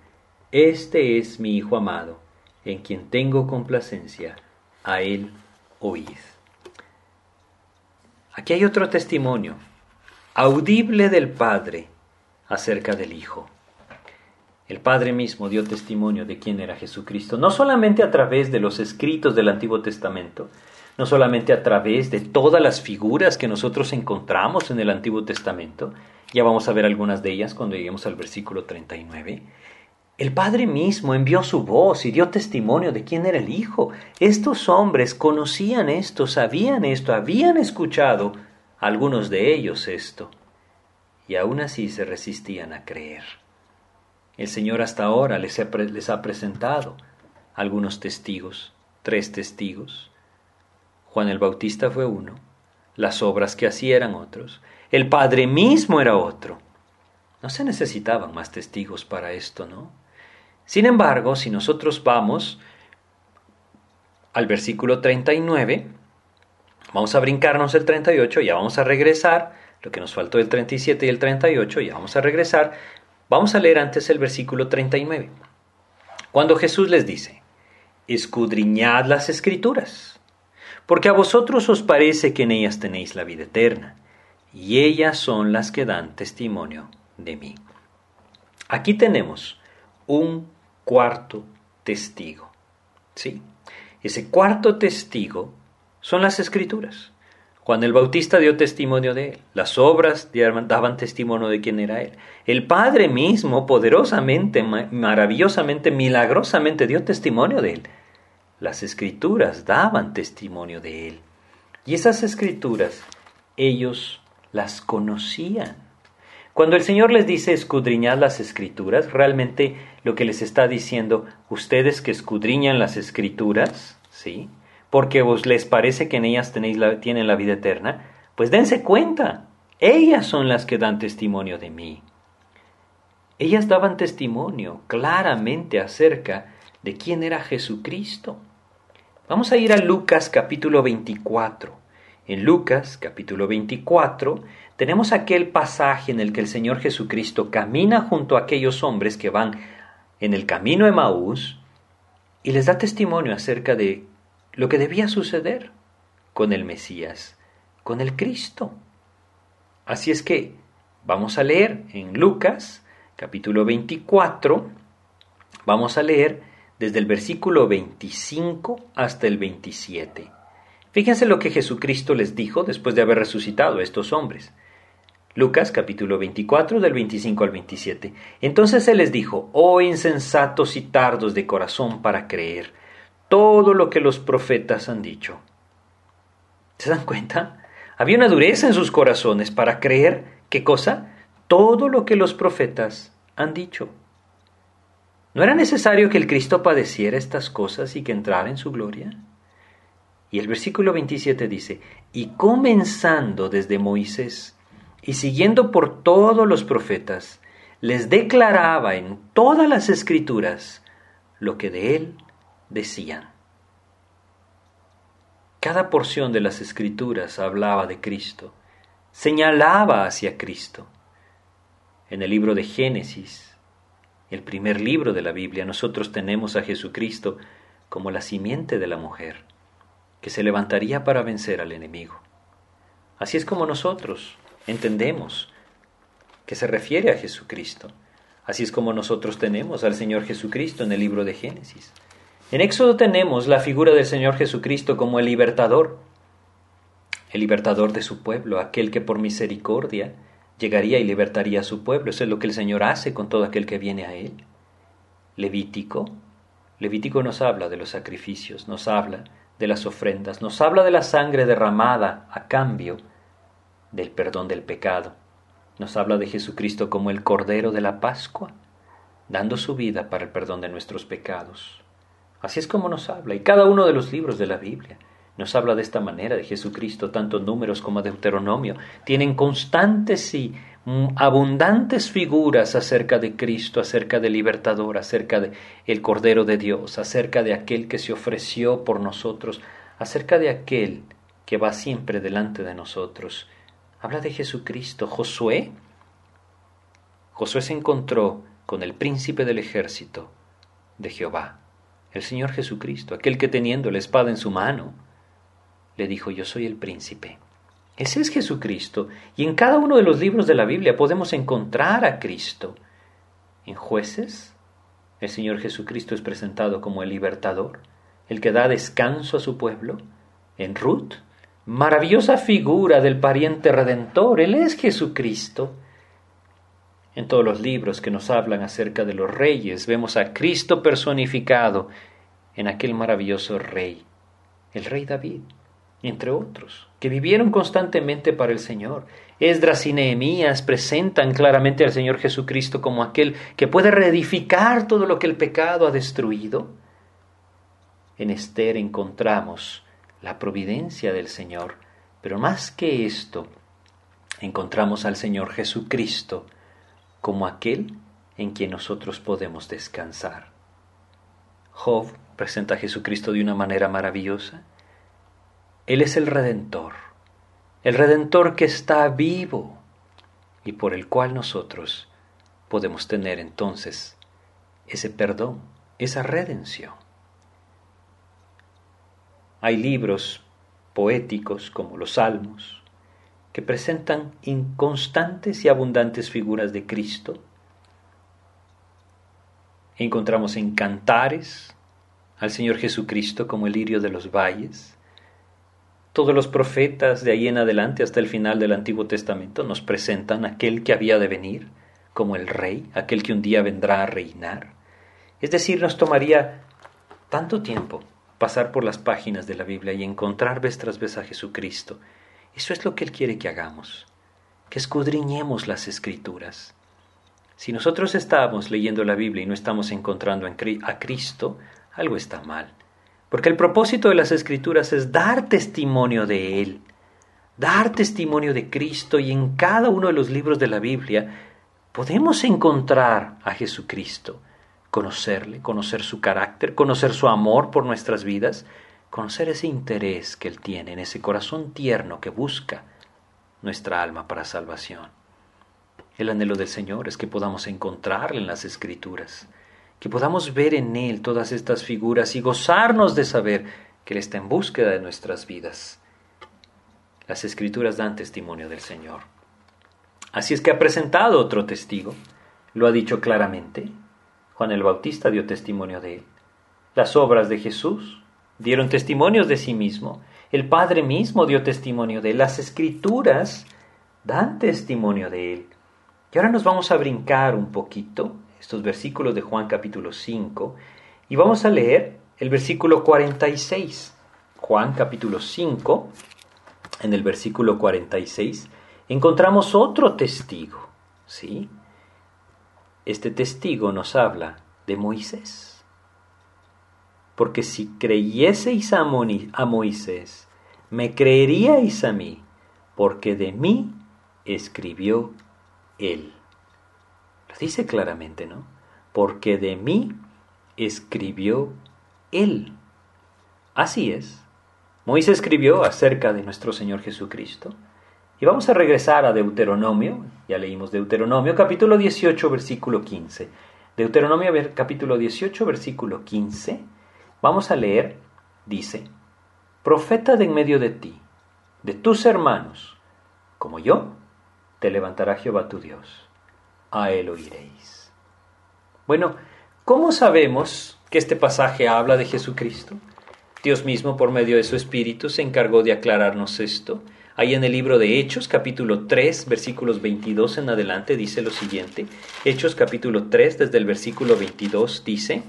Este es mi Hijo amado, en quien tengo complacencia, a él oíd. Aquí hay otro testimonio audible del Padre acerca del Hijo. El Padre mismo dio testimonio de quién era Jesucristo, no solamente a través de los escritos del Antiguo Testamento, no solamente a través de todas las figuras que nosotros encontramos en el Antiguo Testamento, ya vamos a ver algunas de ellas cuando lleguemos al versículo 39, el Padre mismo envió su voz y dio testimonio de quién era el Hijo. Estos hombres conocían esto, sabían esto, habían escuchado algunos de ellos esto, y aún así se resistían a creer. El Señor hasta ahora les ha, les ha presentado algunos testigos, tres testigos. Juan el Bautista fue uno, las obras que hacía eran otros, el Padre mismo era otro. No se necesitaban más testigos para esto, ¿no? Sin embargo, si nosotros vamos al versículo 39, Vamos a brincarnos el 38, ya vamos a regresar, lo que nos faltó el 37 y el 38, ya vamos a regresar. Vamos a leer antes el versículo 39. Cuando Jesús les dice, escudriñad las escrituras, porque a vosotros os parece que en ellas tenéis la vida eterna, y ellas son las que dan testimonio de mí. Aquí tenemos un cuarto testigo. ¿Sí? Ese cuarto testigo son las escrituras. Juan el Bautista dio testimonio de él, las obras daban testimonio de quién era él. El Padre mismo poderosamente, maravillosamente, milagrosamente dio testimonio de él. Las escrituras daban testimonio de él. Y esas escrituras ellos las conocían. Cuando el Señor les dice escudriñad las escrituras, realmente lo que les está diciendo, ustedes que escudriñan las escrituras, ¿sí? porque os les parece que en ellas tenéis la, tienen la vida eterna, pues dense cuenta, ellas son las que dan testimonio de mí. Ellas daban testimonio claramente acerca de quién era Jesucristo. Vamos a ir a Lucas capítulo 24. En Lucas capítulo 24 tenemos aquel pasaje en el que el Señor Jesucristo camina junto a aquellos hombres que van en el camino de Maús y les da testimonio acerca de lo que debía suceder con el Mesías, con el Cristo. Así es que vamos a leer en Lucas capítulo 24, vamos a leer desde el versículo 25 hasta el 27. Fíjense lo que Jesucristo les dijo después de haber resucitado a estos hombres. Lucas capítulo 24 del 25 al 27. Entonces Él les dijo, oh insensatos y tardos de corazón para creer todo lo que los profetas han dicho. ¿Se dan cuenta? Había una dureza en sus corazones para creer, ¿qué cosa? todo lo que los profetas han dicho. ¿No era necesario que el Cristo padeciera estas cosas y que entrara en su gloria? Y el versículo 27 dice, y comenzando desde Moisés y siguiendo por todos los profetas, les declaraba en todas las escrituras lo que de él decían. Cada porción de las escrituras hablaba de Cristo, señalaba hacia Cristo. En el libro de Génesis, el primer libro de la Biblia, nosotros tenemos a Jesucristo como la simiente de la mujer, que se levantaría para vencer al enemigo. Así es como nosotros entendemos que se refiere a Jesucristo. Así es como nosotros tenemos al Señor Jesucristo en el libro de Génesis. En Éxodo tenemos la figura del Señor Jesucristo como el libertador, el libertador de su pueblo, aquel que por misericordia llegaría y libertaría a su pueblo. Eso es lo que el Señor hace con todo aquel que viene a Él. Levítico. Levítico nos habla de los sacrificios, nos habla de las ofrendas, nos habla de la sangre derramada a cambio del perdón del pecado. Nos habla de Jesucristo como el Cordero de la Pascua, dando su vida para el perdón de nuestros pecados. Así es como nos habla, y cada uno de los libros de la Biblia nos habla de esta manera de Jesucristo, tanto números como Deuteronomio, tienen constantes y abundantes figuras acerca de Cristo, acerca del libertador, acerca de el Cordero de Dios, acerca de aquel que se ofreció por nosotros, acerca de aquel que va siempre delante de nosotros habla de Jesucristo. Josué, Josué se encontró con el príncipe del ejército de Jehová, el Señor Jesucristo, aquel que teniendo la espada en su mano, le dijo, yo soy el príncipe. Ese es Jesucristo, y en cada uno de los libros de la Biblia podemos encontrar a Cristo. En jueces, el Señor Jesucristo es presentado como el libertador, el que da descanso a su pueblo. En Ruth, maravillosa figura del pariente redentor. Él es Jesucristo. En todos los libros que nos hablan acerca de los reyes, vemos a Cristo personificado en aquel maravilloso rey, el rey David, entre otros, que vivieron constantemente para el Señor. Esdras y Nehemías presentan claramente al Señor Jesucristo como aquel que puede reedificar todo lo que el pecado ha destruido. En Esther encontramos la providencia del Señor. Pero más que esto, encontramos al Señor Jesucristo como aquel en quien nosotros podemos descansar. Job presenta a Jesucristo de una manera maravillosa. Él es el Redentor, el Redentor que está vivo y por el cual nosotros podemos tener entonces ese perdón, esa redención. Hay libros poéticos como los Salmos que presentan inconstantes y abundantes figuras de Cristo. Encontramos en cantares al Señor Jesucristo como el lirio de los valles. Todos los profetas de ahí en adelante hasta el final del Antiguo Testamento nos presentan aquel que había de venir como el rey, aquel que un día vendrá a reinar. Es decir, nos tomaría tanto tiempo pasar por las páginas de la Biblia y encontrar vez tras vez a Jesucristo. Eso es lo que Él quiere que hagamos, que escudriñemos las escrituras. Si nosotros estamos leyendo la Biblia y no estamos encontrando a Cristo, algo está mal. Porque el propósito de las escrituras es dar testimonio de Él, dar testimonio de Cristo y en cada uno de los libros de la Biblia podemos encontrar a Jesucristo conocerle, conocer su carácter, conocer su amor por nuestras vidas, conocer ese interés que Él tiene en ese corazón tierno que busca nuestra alma para salvación. El anhelo del Señor es que podamos encontrarle en las Escrituras, que podamos ver en Él todas estas figuras y gozarnos de saber que Él está en búsqueda de nuestras vidas. Las Escrituras dan testimonio del Señor. Así es que ha presentado otro testigo, lo ha dicho claramente, Juan el Bautista dio testimonio de él. Las obras de Jesús dieron testimonios de sí mismo. El Padre mismo dio testimonio de él. Las escrituras dan testimonio de él. Y ahora nos vamos a brincar un poquito estos versículos de Juan capítulo 5 y vamos a leer el versículo 46. Juan capítulo 5, en el versículo 46, encontramos otro testigo. ¿sí? Este testigo nos habla de Moisés. Porque si creyeseis a, a Moisés, me creeríais a mí, porque de mí escribió él. Dice claramente, ¿no? Porque de mí escribió él. Así es. Moisés escribió acerca de nuestro Señor Jesucristo. Y vamos a regresar a Deuteronomio, ya leímos Deuteronomio capítulo 18 versículo 15. Deuteronomio capítulo 18 versículo 15. Vamos a leer, dice, Profeta de en medio de ti, de tus hermanos, como yo, te levantará Jehová tu Dios. A él oiréis. Bueno, ¿cómo sabemos que este pasaje habla de Jesucristo? Dios mismo, por medio de su Espíritu, se encargó de aclararnos esto. Ahí en el libro de Hechos, capítulo 3, versículos 22 en adelante, dice lo siguiente. Hechos, capítulo 3, desde el versículo 22, dice,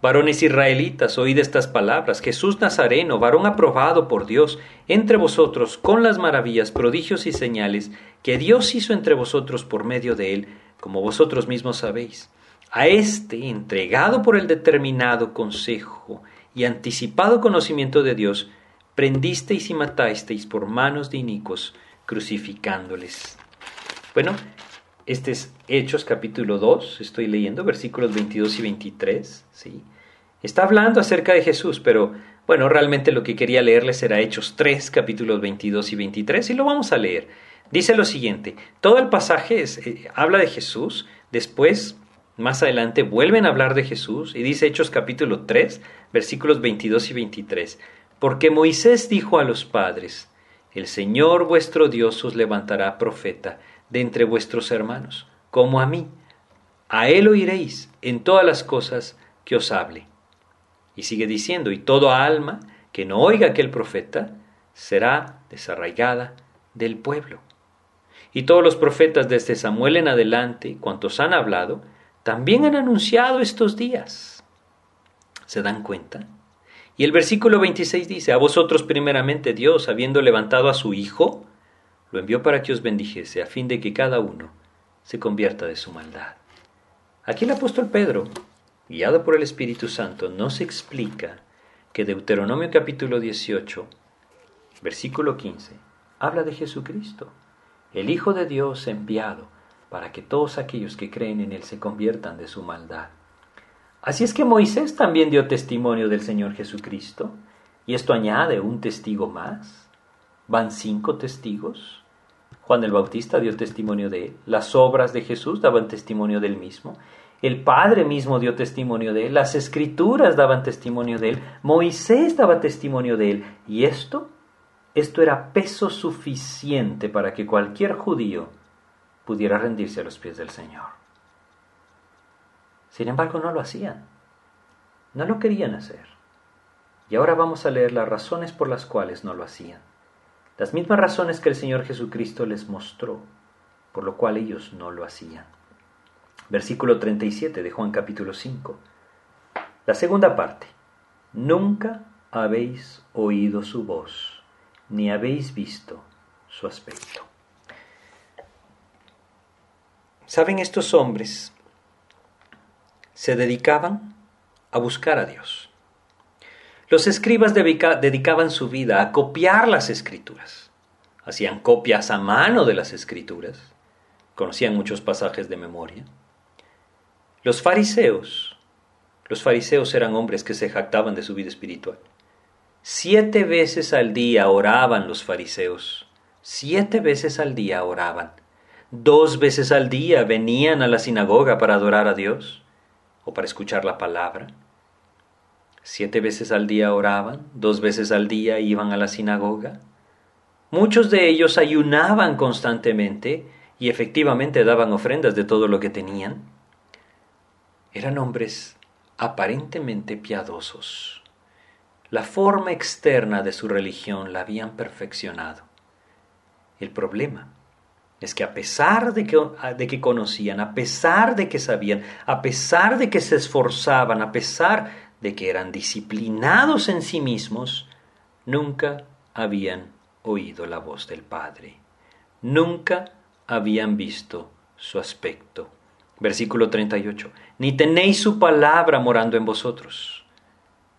Varones israelitas, oíd estas palabras. Jesús Nazareno, varón aprobado por Dios entre vosotros con las maravillas, prodigios y señales que Dios hizo entre vosotros por medio de él, como vosotros mismos sabéis. A este, entregado por el determinado consejo y anticipado conocimiento de Dios, prendisteis y matasteis por manos de inicuos, crucificándoles. Bueno, este es Hechos capítulo 2, estoy leyendo versículos 22 y 23, ¿sí? Está hablando acerca de Jesús, pero bueno, realmente lo que quería leerles era Hechos 3, capítulos 22 y 23, y lo vamos a leer. Dice lo siguiente, todo el pasaje eh, habla de Jesús, después más adelante vuelven a hablar de Jesús y dice Hechos capítulo 3, versículos 22 y 23. Porque Moisés dijo a los padres, El Señor vuestro Dios os levantará profeta de entre vuestros hermanos, como a mí. A él oiréis en todas las cosas que os hable. Y sigue diciendo, y todo alma que no oiga aquel profeta será desarraigada del pueblo. Y todos los profetas desde Samuel en adelante, cuantos han hablado, también han anunciado estos días. ¿Se dan cuenta? Y el versículo 26 dice, a vosotros primeramente Dios, habiendo levantado a su Hijo, lo envió para que os bendijese, a fin de que cada uno se convierta de su maldad. Aquí el apóstol Pedro, guiado por el Espíritu Santo, nos explica que Deuteronomio capítulo 18, versículo 15, habla de Jesucristo, el Hijo de Dios enviado para que todos aquellos que creen en Él se conviertan de su maldad. Así es que Moisés también dio testimonio del Señor Jesucristo, y esto añade un testigo más. Van cinco testigos. Juan el Bautista dio testimonio de él, las obras de Jesús daban testimonio del mismo, el Padre mismo dio testimonio de él, las escrituras daban testimonio de él, Moisés daba testimonio de él, y esto, esto era peso suficiente para que cualquier judío pudiera rendirse a los pies del Señor. Sin embargo, no lo hacían. No lo querían hacer. Y ahora vamos a leer las razones por las cuales no lo hacían. Las mismas razones que el Señor Jesucristo les mostró, por lo cual ellos no lo hacían. Versículo 37 de Juan capítulo 5. La segunda parte. Nunca habéis oído su voz, ni habéis visto su aspecto. Saben, estos hombres se dedicaban a buscar a Dios. Los escribas dedicaban su vida a copiar las escrituras. Hacían copias a mano de las escrituras. Conocían muchos pasajes de memoria. Los fariseos, los fariseos eran hombres que se jactaban de su vida espiritual. Siete veces al día oraban los fariseos. Siete veces al día oraban dos veces al día venían a la sinagoga para adorar a Dios o para escuchar la palabra. Siete veces al día oraban, dos veces al día iban a la sinagoga. Muchos de ellos ayunaban constantemente y efectivamente daban ofrendas de todo lo que tenían. Eran hombres aparentemente piadosos. La forma externa de su religión la habían perfeccionado. El problema es que a pesar de que, conocían, a pesar de que sabían, a pesar de que se esforzaban, a pesar de que eran disciplinados en sí mismos, nunca habían oído la voz del Padre, nunca habían visto su aspecto. Versículo 38. Ni tenéis su palabra morando en vosotros.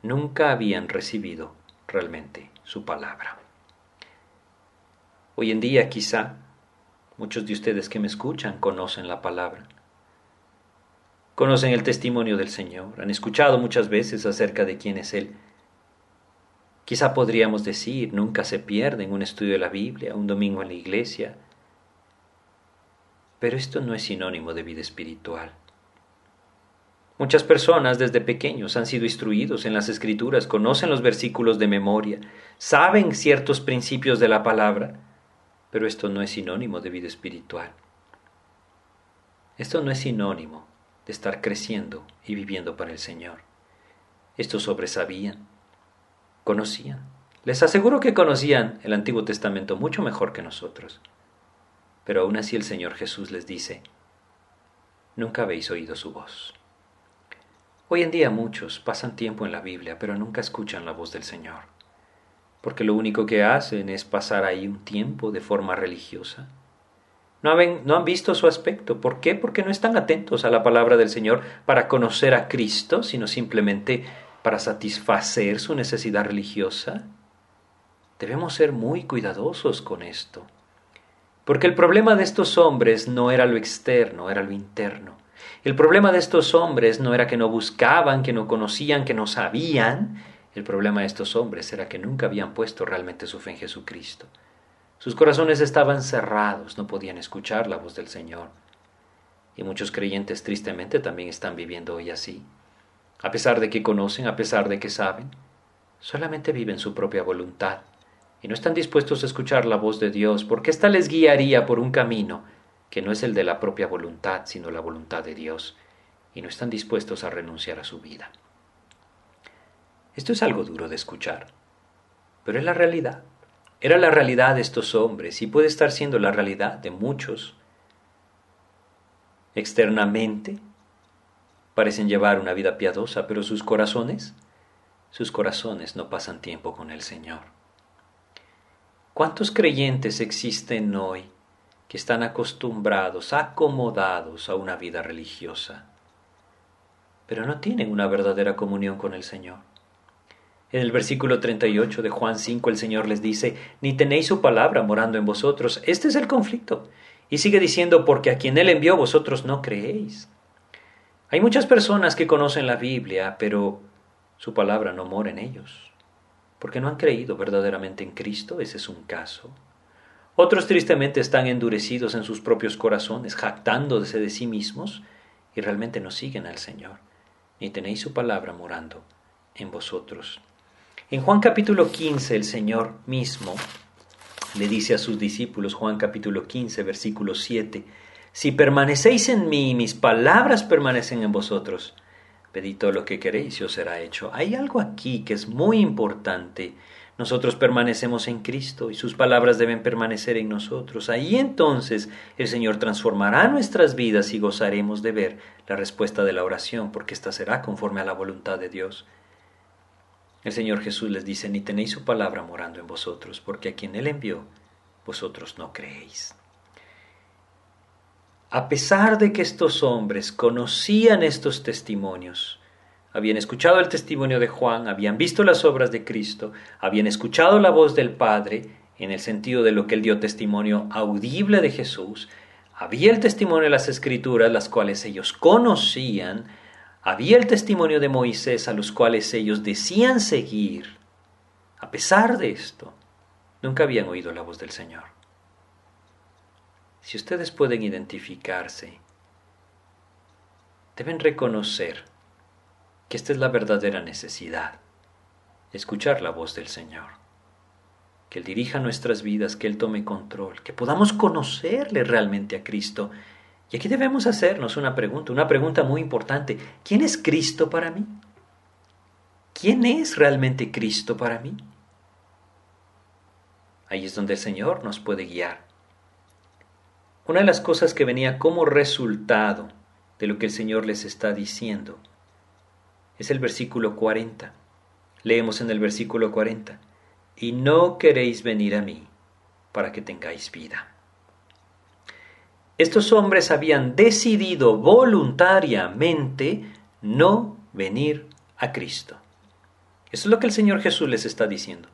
Nunca habían recibido realmente su palabra. Hoy en día quizá muchos de ustedes que me escuchan conocen la palabra. Conocen el testimonio del Señor, han escuchado muchas veces acerca de quién es Él. Quizá podríamos decir, nunca se pierde en un estudio de la Biblia, un domingo en la iglesia, pero esto no es sinónimo de vida espiritual. Muchas personas desde pequeños han sido instruidos en las escrituras, conocen los versículos de memoria, saben ciertos principios de la palabra, pero esto no es sinónimo de vida espiritual. Esto no es sinónimo de estar creciendo y viviendo para el Señor. Estos sobresabían, conocían. Les aseguro que conocían el Antiguo Testamento mucho mejor que nosotros. Pero aún así el Señor Jesús les dice, nunca habéis oído su voz. Hoy en día muchos pasan tiempo en la Biblia, pero nunca escuchan la voz del Señor, porque lo único que hacen es pasar ahí un tiempo de forma religiosa. No han, visto su aspecto. ¿Por qué? Porque no están atentos a la palabra del Señor para conocer a Cristo, sino simplemente para satisfacer su necesidad religiosa. Debemos ser muy cuidadosos con esto. Porque el problema de estos hombres no era lo externo, era lo interno. El problema de estos hombres no era que no buscaban, que no conocían, que no sabían. El problema de estos hombres era que nunca habían puesto realmente su fe en Jesucristo. Sus corazones estaban cerrados, no podían escuchar la voz del Señor. Y muchos creyentes tristemente también están viviendo hoy así. A pesar de que conocen, a pesar de que saben, solamente viven su propia voluntad y no están dispuestos a escuchar la voz de Dios, porque ésta les guiaría por un camino que no es el de la propia voluntad, sino la voluntad de Dios, y no están dispuestos a renunciar a su vida. Esto es algo duro de escuchar, pero es la realidad. Era la realidad de estos hombres y puede estar siendo la realidad de muchos. Externamente parecen llevar una vida piadosa, pero sus corazones, sus corazones no pasan tiempo con el Señor. ¿Cuántos creyentes existen hoy que están acostumbrados, acomodados a una vida religiosa, pero no tienen una verdadera comunión con el Señor? En el versículo 38 de Juan 5 el Señor les dice, ni tenéis su palabra morando en vosotros. Este es el conflicto. Y sigue diciendo, porque a quien Él envió vosotros no creéis. Hay muchas personas que conocen la Biblia, pero su palabra no mora en ellos porque no han creído verdaderamente en Cristo, ese es un caso. Otros tristemente están endurecidos en sus propios corazones, jactándose de sí mismos, y realmente no siguen al Señor, ni tenéis su palabra morando en vosotros. En Juan capítulo 15 el Señor mismo le dice a sus discípulos, Juan capítulo 15, versículo 7, Si permanecéis en mí y mis palabras permanecen en vosotros, Pedid todo lo que queréis y os será hecho. Hay algo aquí que es muy importante. Nosotros permanecemos en Cristo y sus palabras deben permanecer en nosotros. Ahí entonces el Señor transformará nuestras vidas y gozaremos de ver la respuesta de la oración, porque ésta será conforme a la voluntad de Dios. El Señor Jesús les dice, ni tenéis su palabra morando en vosotros, porque a quien Él envió, vosotros no creéis. A pesar de que estos hombres conocían estos testimonios, habían escuchado el testimonio de Juan, habían visto las obras de Cristo, habían escuchado la voz del Padre, en el sentido de lo que él dio testimonio audible de Jesús, había el testimonio de las Escrituras, las cuales ellos conocían, había el testimonio de Moisés, a los cuales ellos decían seguir. A pesar de esto, nunca habían oído la voz del Señor. Si ustedes pueden identificarse, deben reconocer que esta es la verdadera necesidad, escuchar la voz del Señor, que Él dirija nuestras vidas, que Él tome control, que podamos conocerle realmente a Cristo. Y aquí debemos hacernos una pregunta, una pregunta muy importante. ¿Quién es Cristo para mí? ¿Quién es realmente Cristo para mí? Ahí es donde el Señor nos puede guiar. Una de las cosas que venía como resultado de lo que el Señor les está diciendo es el versículo 40. Leemos en el versículo 40, y no queréis venir a mí para que tengáis vida. Estos hombres habían decidido voluntariamente no venir a Cristo. Eso es lo que el Señor Jesús les está diciendo.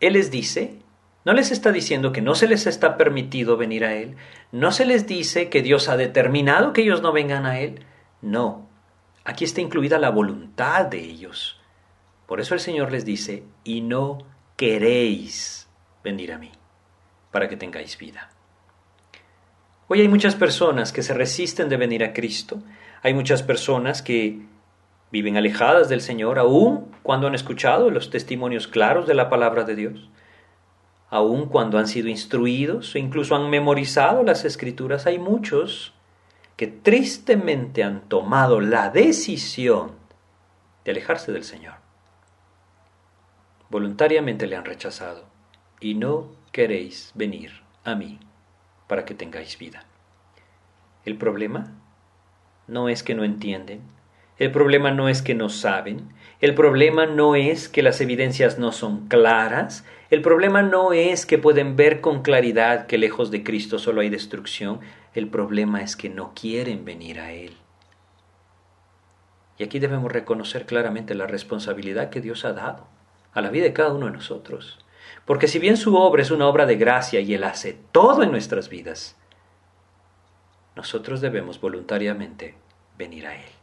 Él les dice, no les está diciendo que no se les está permitido venir a Él, no se les dice que Dios ha determinado que ellos no vengan a Él, no, aquí está incluida la voluntad de ellos. Por eso el Señor les dice, y no queréis venir a mí, para que tengáis vida. Hoy hay muchas personas que se resisten de venir a Cristo, hay muchas personas que viven alejadas del Señor, aun cuando han escuchado los testimonios claros de la palabra de Dios, aun cuando han sido instruidos o incluso han memorizado las escrituras, hay muchos que tristemente han tomado la decisión de alejarse del Señor. Voluntariamente le han rechazado. Y no queréis venir a mí para que tengáis vida. El problema no es que no entienden, el problema no es que no saben, el problema no es que las evidencias no son claras, el problema no es que pueden ver con claridad que lejos de Cristo solo hay destrucción, el problema es que no quieren venir a Él. Y aquí debemos reconocer claramente la responsabilidad que Dios ha dado a la vida de cada uno de nosotros. Porque si bien su obra es una obra de gracia y Él hace todo en nuestras vidas, nosotros debemos voluntariamente venir a Él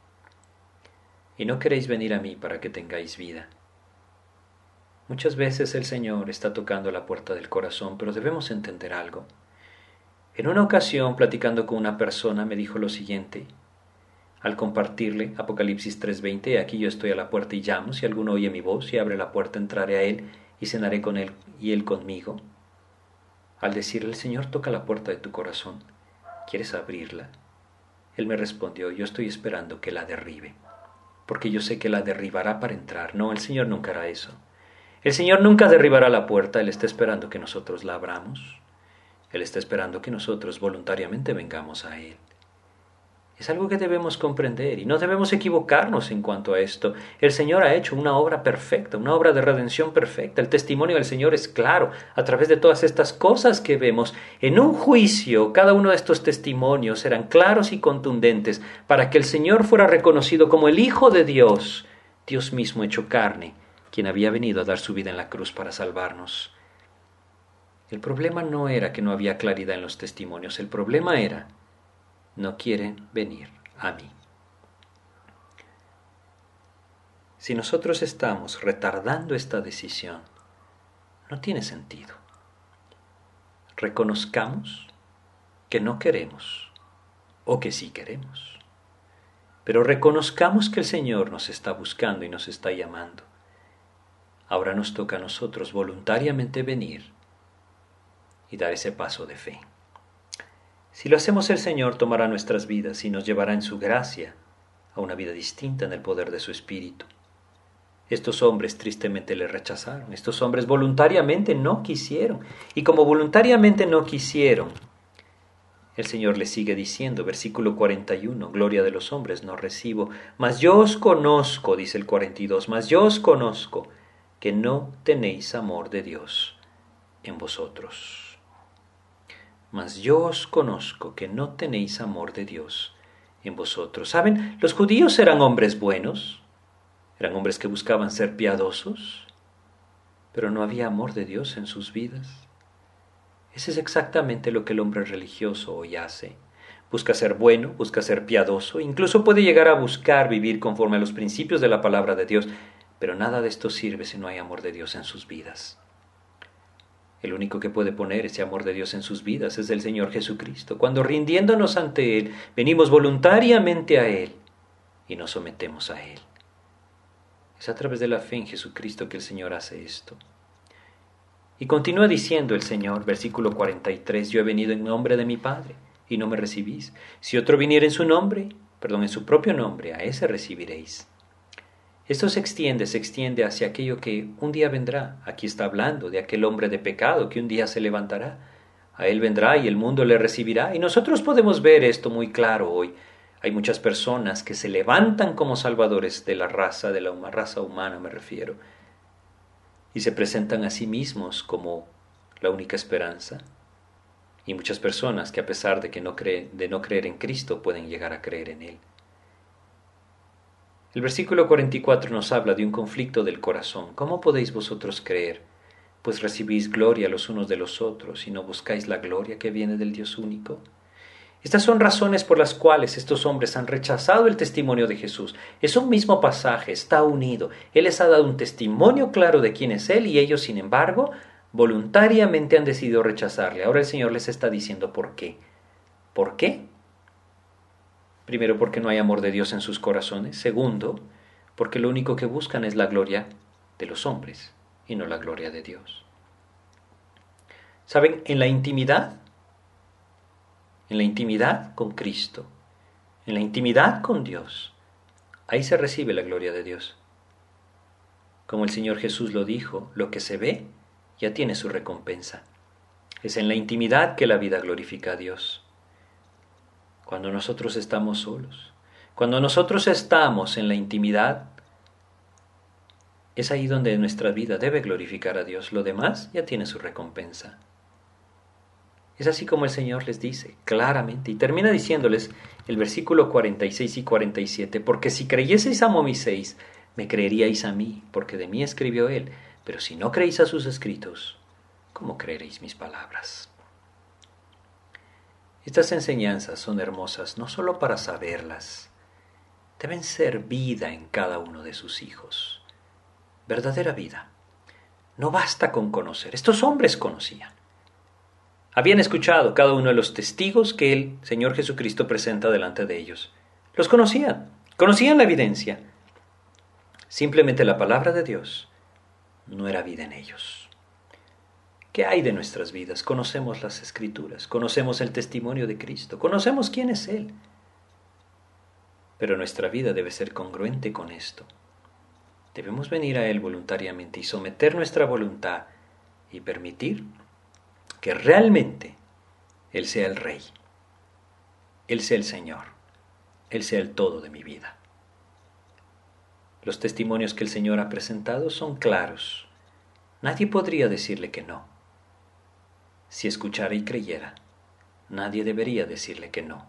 y no queréis venir a mí para que tengáis vida. Muchas veces el Señor está tocando la puerta del corazón, pero debemos entender algo. En una ocasión, platicando con una persona, me dijo lo siguiente. Al compartirle Apocalipsis 3:20, aquí yo estoy a la puerta y llamo, si alguno oye mi voz y abre la puerta, entraré a él y cenaré con él y él conmigo. Al decirle, el Señor toca la puerta de tu corazón, ¿quieres abrirla? Él me respondió, yo estoy esperando que la derribe porque yo sé que la derribará para entrar. No, el Señor nunca hará eso. El Señor nunca derribará la puerta, Él está esperando que nosotros la abramos. Él está esperando que nosotros voluntariamente vengamos a Él. Es algo que debemos comprender y no debemos equivocarnos en cuanto a esto. El Señor ha hecho una obra perfecta, una obra de redención perfecta. El testimonio del Señor es claro a través de todas estas cosas que vemos. En un juicio, cada uno de estos testimonios eran claros y contundentes para que el Señor fuera reconocido como el Hijo de Dios, Dios mismo hecho carne, quien había venido a dar su vida en la cruz para salvarnos. El problema no era que no había claridad en los testimonios, el problema era no quieren venir a mí. Si nosotros estamos retardando esta decisión, no tiene sentido. Reconozcamos que no queremos o que sí queremos. Pero reconozcamos que el Señor nos está buscando y nos está llamando. Ahora nos toca a nosotros voluntariamente venir y dar ese paso de fe. Si lo hacemos el Señor tomará nuestras vidas y nos llevará en su gracia a una vida distinta en el poder de su Espíritu. Estos hombres tristemente le rechazaron, estos hombres voluntariamente no quisieron, y como voluntariamente no quisieron, el Señor les sigue diciendo, versículo 41, Gloria de los hombres no recibo, mas yo os conozco, dice el 42, mas yo os conozco, que no tenéis amor de Dios en vosotros mas yo os conozco que no tenéis amor de Dios en vosotros. ¿Saben? Los judíos eran hombres buenos, eran hombres que buscaban ser piadosos, pero no había amor de Dios en sus vidas. Ese es exactamente lo que el hombre religioso hoy hace. Busca ser bueno, busca ser piadoso, incluso puede llegar a buscar vivir conforme a los principios de la palabra de Dios, pero nada de esto sirve si no hay amor de Dios en sus vidas. El único que puede poner ese amor de Dios en sus vidas es el Señor Jesucristo. Cuando rindiéndonos ante Él, venimos voluntariamente a Él y nos sometemos a Él. Es a través de la fe en Jesucristo que el Señor hace esto. Y continúa diciendo el Señor, versículo 43, yo he venido en nombre de mi Padre y no me recibís. Si otro viniera en su nombre, perdón, en su propio nombre, a ese recibiréis. Esto se extiende, se extiende hacia aquello que un día vendrá. Aquí está hablando de aquel hombre de pecado que un día se levantará. A él vendrá y el mundo le recibirá. Y nosotros podemos ver esto muy claro hoy. Hay muchas personas que se levantan como salvadores de la raza, de la raza humana me refiero, y se presentan a sí mismos como la única esperanza. y muchas personas que a pesar de, que no creen, de no creer en Cristo pueden llegar a creer en Él. El versículo 44 nos habla de un conflicto del corazón. ¿Cómo podéis vosotros creer? Pues recibís gloria los unos de los otros y no buscáis la gloria que viene del Dios único. Estas son razones por las cuales estos hombres han rechazado el testimonio de Jesús. Es un mismo pasaje, está unido. Él les ha dado un testimonio claro de quién es Él y ellos, sin embargo, voluntariamente han decidido rechazarle. Ahora el Señor les está diciendo por qué. ¿Por qué? Primero, porque no hay amor de Dios en sus corazones. Segundo, porque lo único que buscan es la gloria de los hombres y no la gloria de Dios. ¿Saben? En la intimidad, en la intimidad con Cristo, en la intimidad con Dios, ahí se recibe la gloria de Dios. Como el Señor Jesús lo dijo, lo que se ve ya tiene su recompensa. Es en la intimidad que la vida glorifica a Dios. Cuando nosotros estamos solos, cuando nosotros estamos en la intimidad, es ahí donde nuestra vida debe glorificar a Dios. Lo demás ya tiene su recompensa. Es así como el Señor les dice claramente y termina diciéndoles el versículo 46 y 47, porque si creyeseis a Moisés, me creeríais a mí, porque de mí escribió él. Pero si no creéis a sus escritos, ¿cómo creeréis mis palabras? Estas enseñanzas son hermosas no solo para saberlas, deben ser vida en cada uno de sus hijos, verdadera vida. No basta con conocer, estos hombres conocían. Habían escuchado cada uno de los testigos que el Señor Jesucristo presenta delante de ellos. Los conocían, conocían la evidencia. Simplemente la palabra de Dios no era vida en ellos. ¿Qué hay de nuestras vidas? Conocemos las escrituras, conocemos el testimonio de Cristo, conocemos quién es Él. Pero nuestra vida debe ser congruente con esto. Debemos venir a Él voluntariamente y someter nuestra voluntad y permitir que realmente Él sea el Rey, Él sea el Señor, Él sea el todo de mi vida. Los testimonios que el Señor ha presentado son claros. Nadie podría decirle que no. Si escuchara y creyera, nadie debería decirle que no.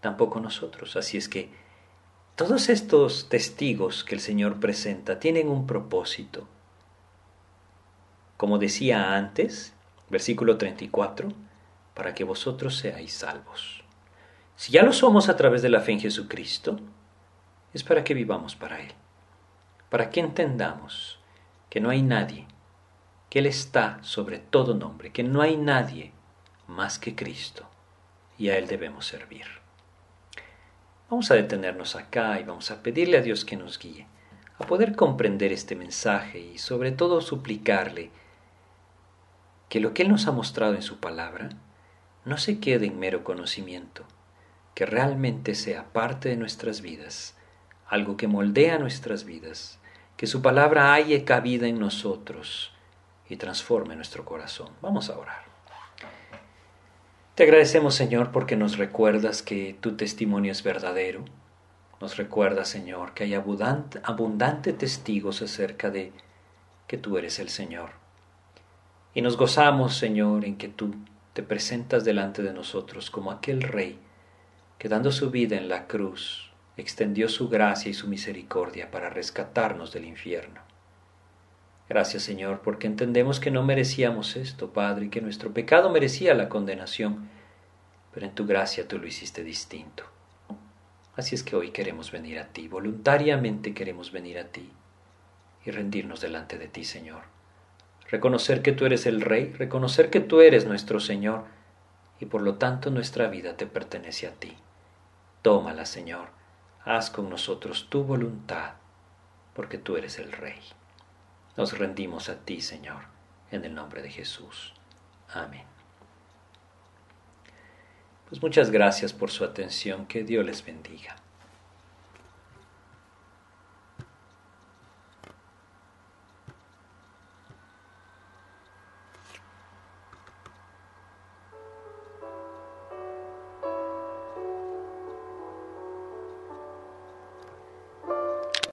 Tampoco nosotros. Así es que todos estos testigos que el Señor presenta tienen un propósito. Como decía antes, versículo 34, para que vosotros seáis salvos. Si ya lo somos a través de la fe en Jesucristo, es para que vivamos para Él, para que entendamos que no hay nadie, que Él está sobre todo nombre, que no hay nadie más que Cristo, y a Él debemos servir. Vamos a detenernos acá y vamos a pedirle a Dios que nos guíe, a poder comprender este mensaje y sobre todo suplicarle que lo que Él nos ha mostrado en su palabra no se quede en mero conocimiento, que realmente sea parte de nuestras vidas algo que moldea nuestras vidas, que su palabra haya cabida en nosotros y transforme nuestro corazón. Vamos a orar. Te agradecemos, Señor, porque nos recuerdas que tu testimonio es verdadero. Nos recuerdas, Señor, que hay abundante, abundante testigos acerca de que tú eres el Señor. Y nos gozamos, Señor, en que tú te presentas delante de nosotros como aquel Rey que dando su vida en la cruz extendió su gracia y su misericordia para rescatarnos del infierno. Gracias Señor, porque entendemos que no merecíamos esto, Padre, y que nuestro pecado merecía la condenación, pero en tu gracia tú lo hiciste distinto. Así es que hoy queremos venir a ti, voluntariamente queremos venir a ti y rendirnos delante de ti, Señor. Reconocer que tú eres el Rey, reconocer que tú eres nuestro Señor, y por lo tanto nuestra vida te pertenece a ti. Tómala, Señor, haz con nosotros tu voluntad, porque tú eres el Rey. Nos rendimos a ti, Señor, en el nombre de Jesús. Amén. Pues muchas gracias por su atención, que Dios les bendiga.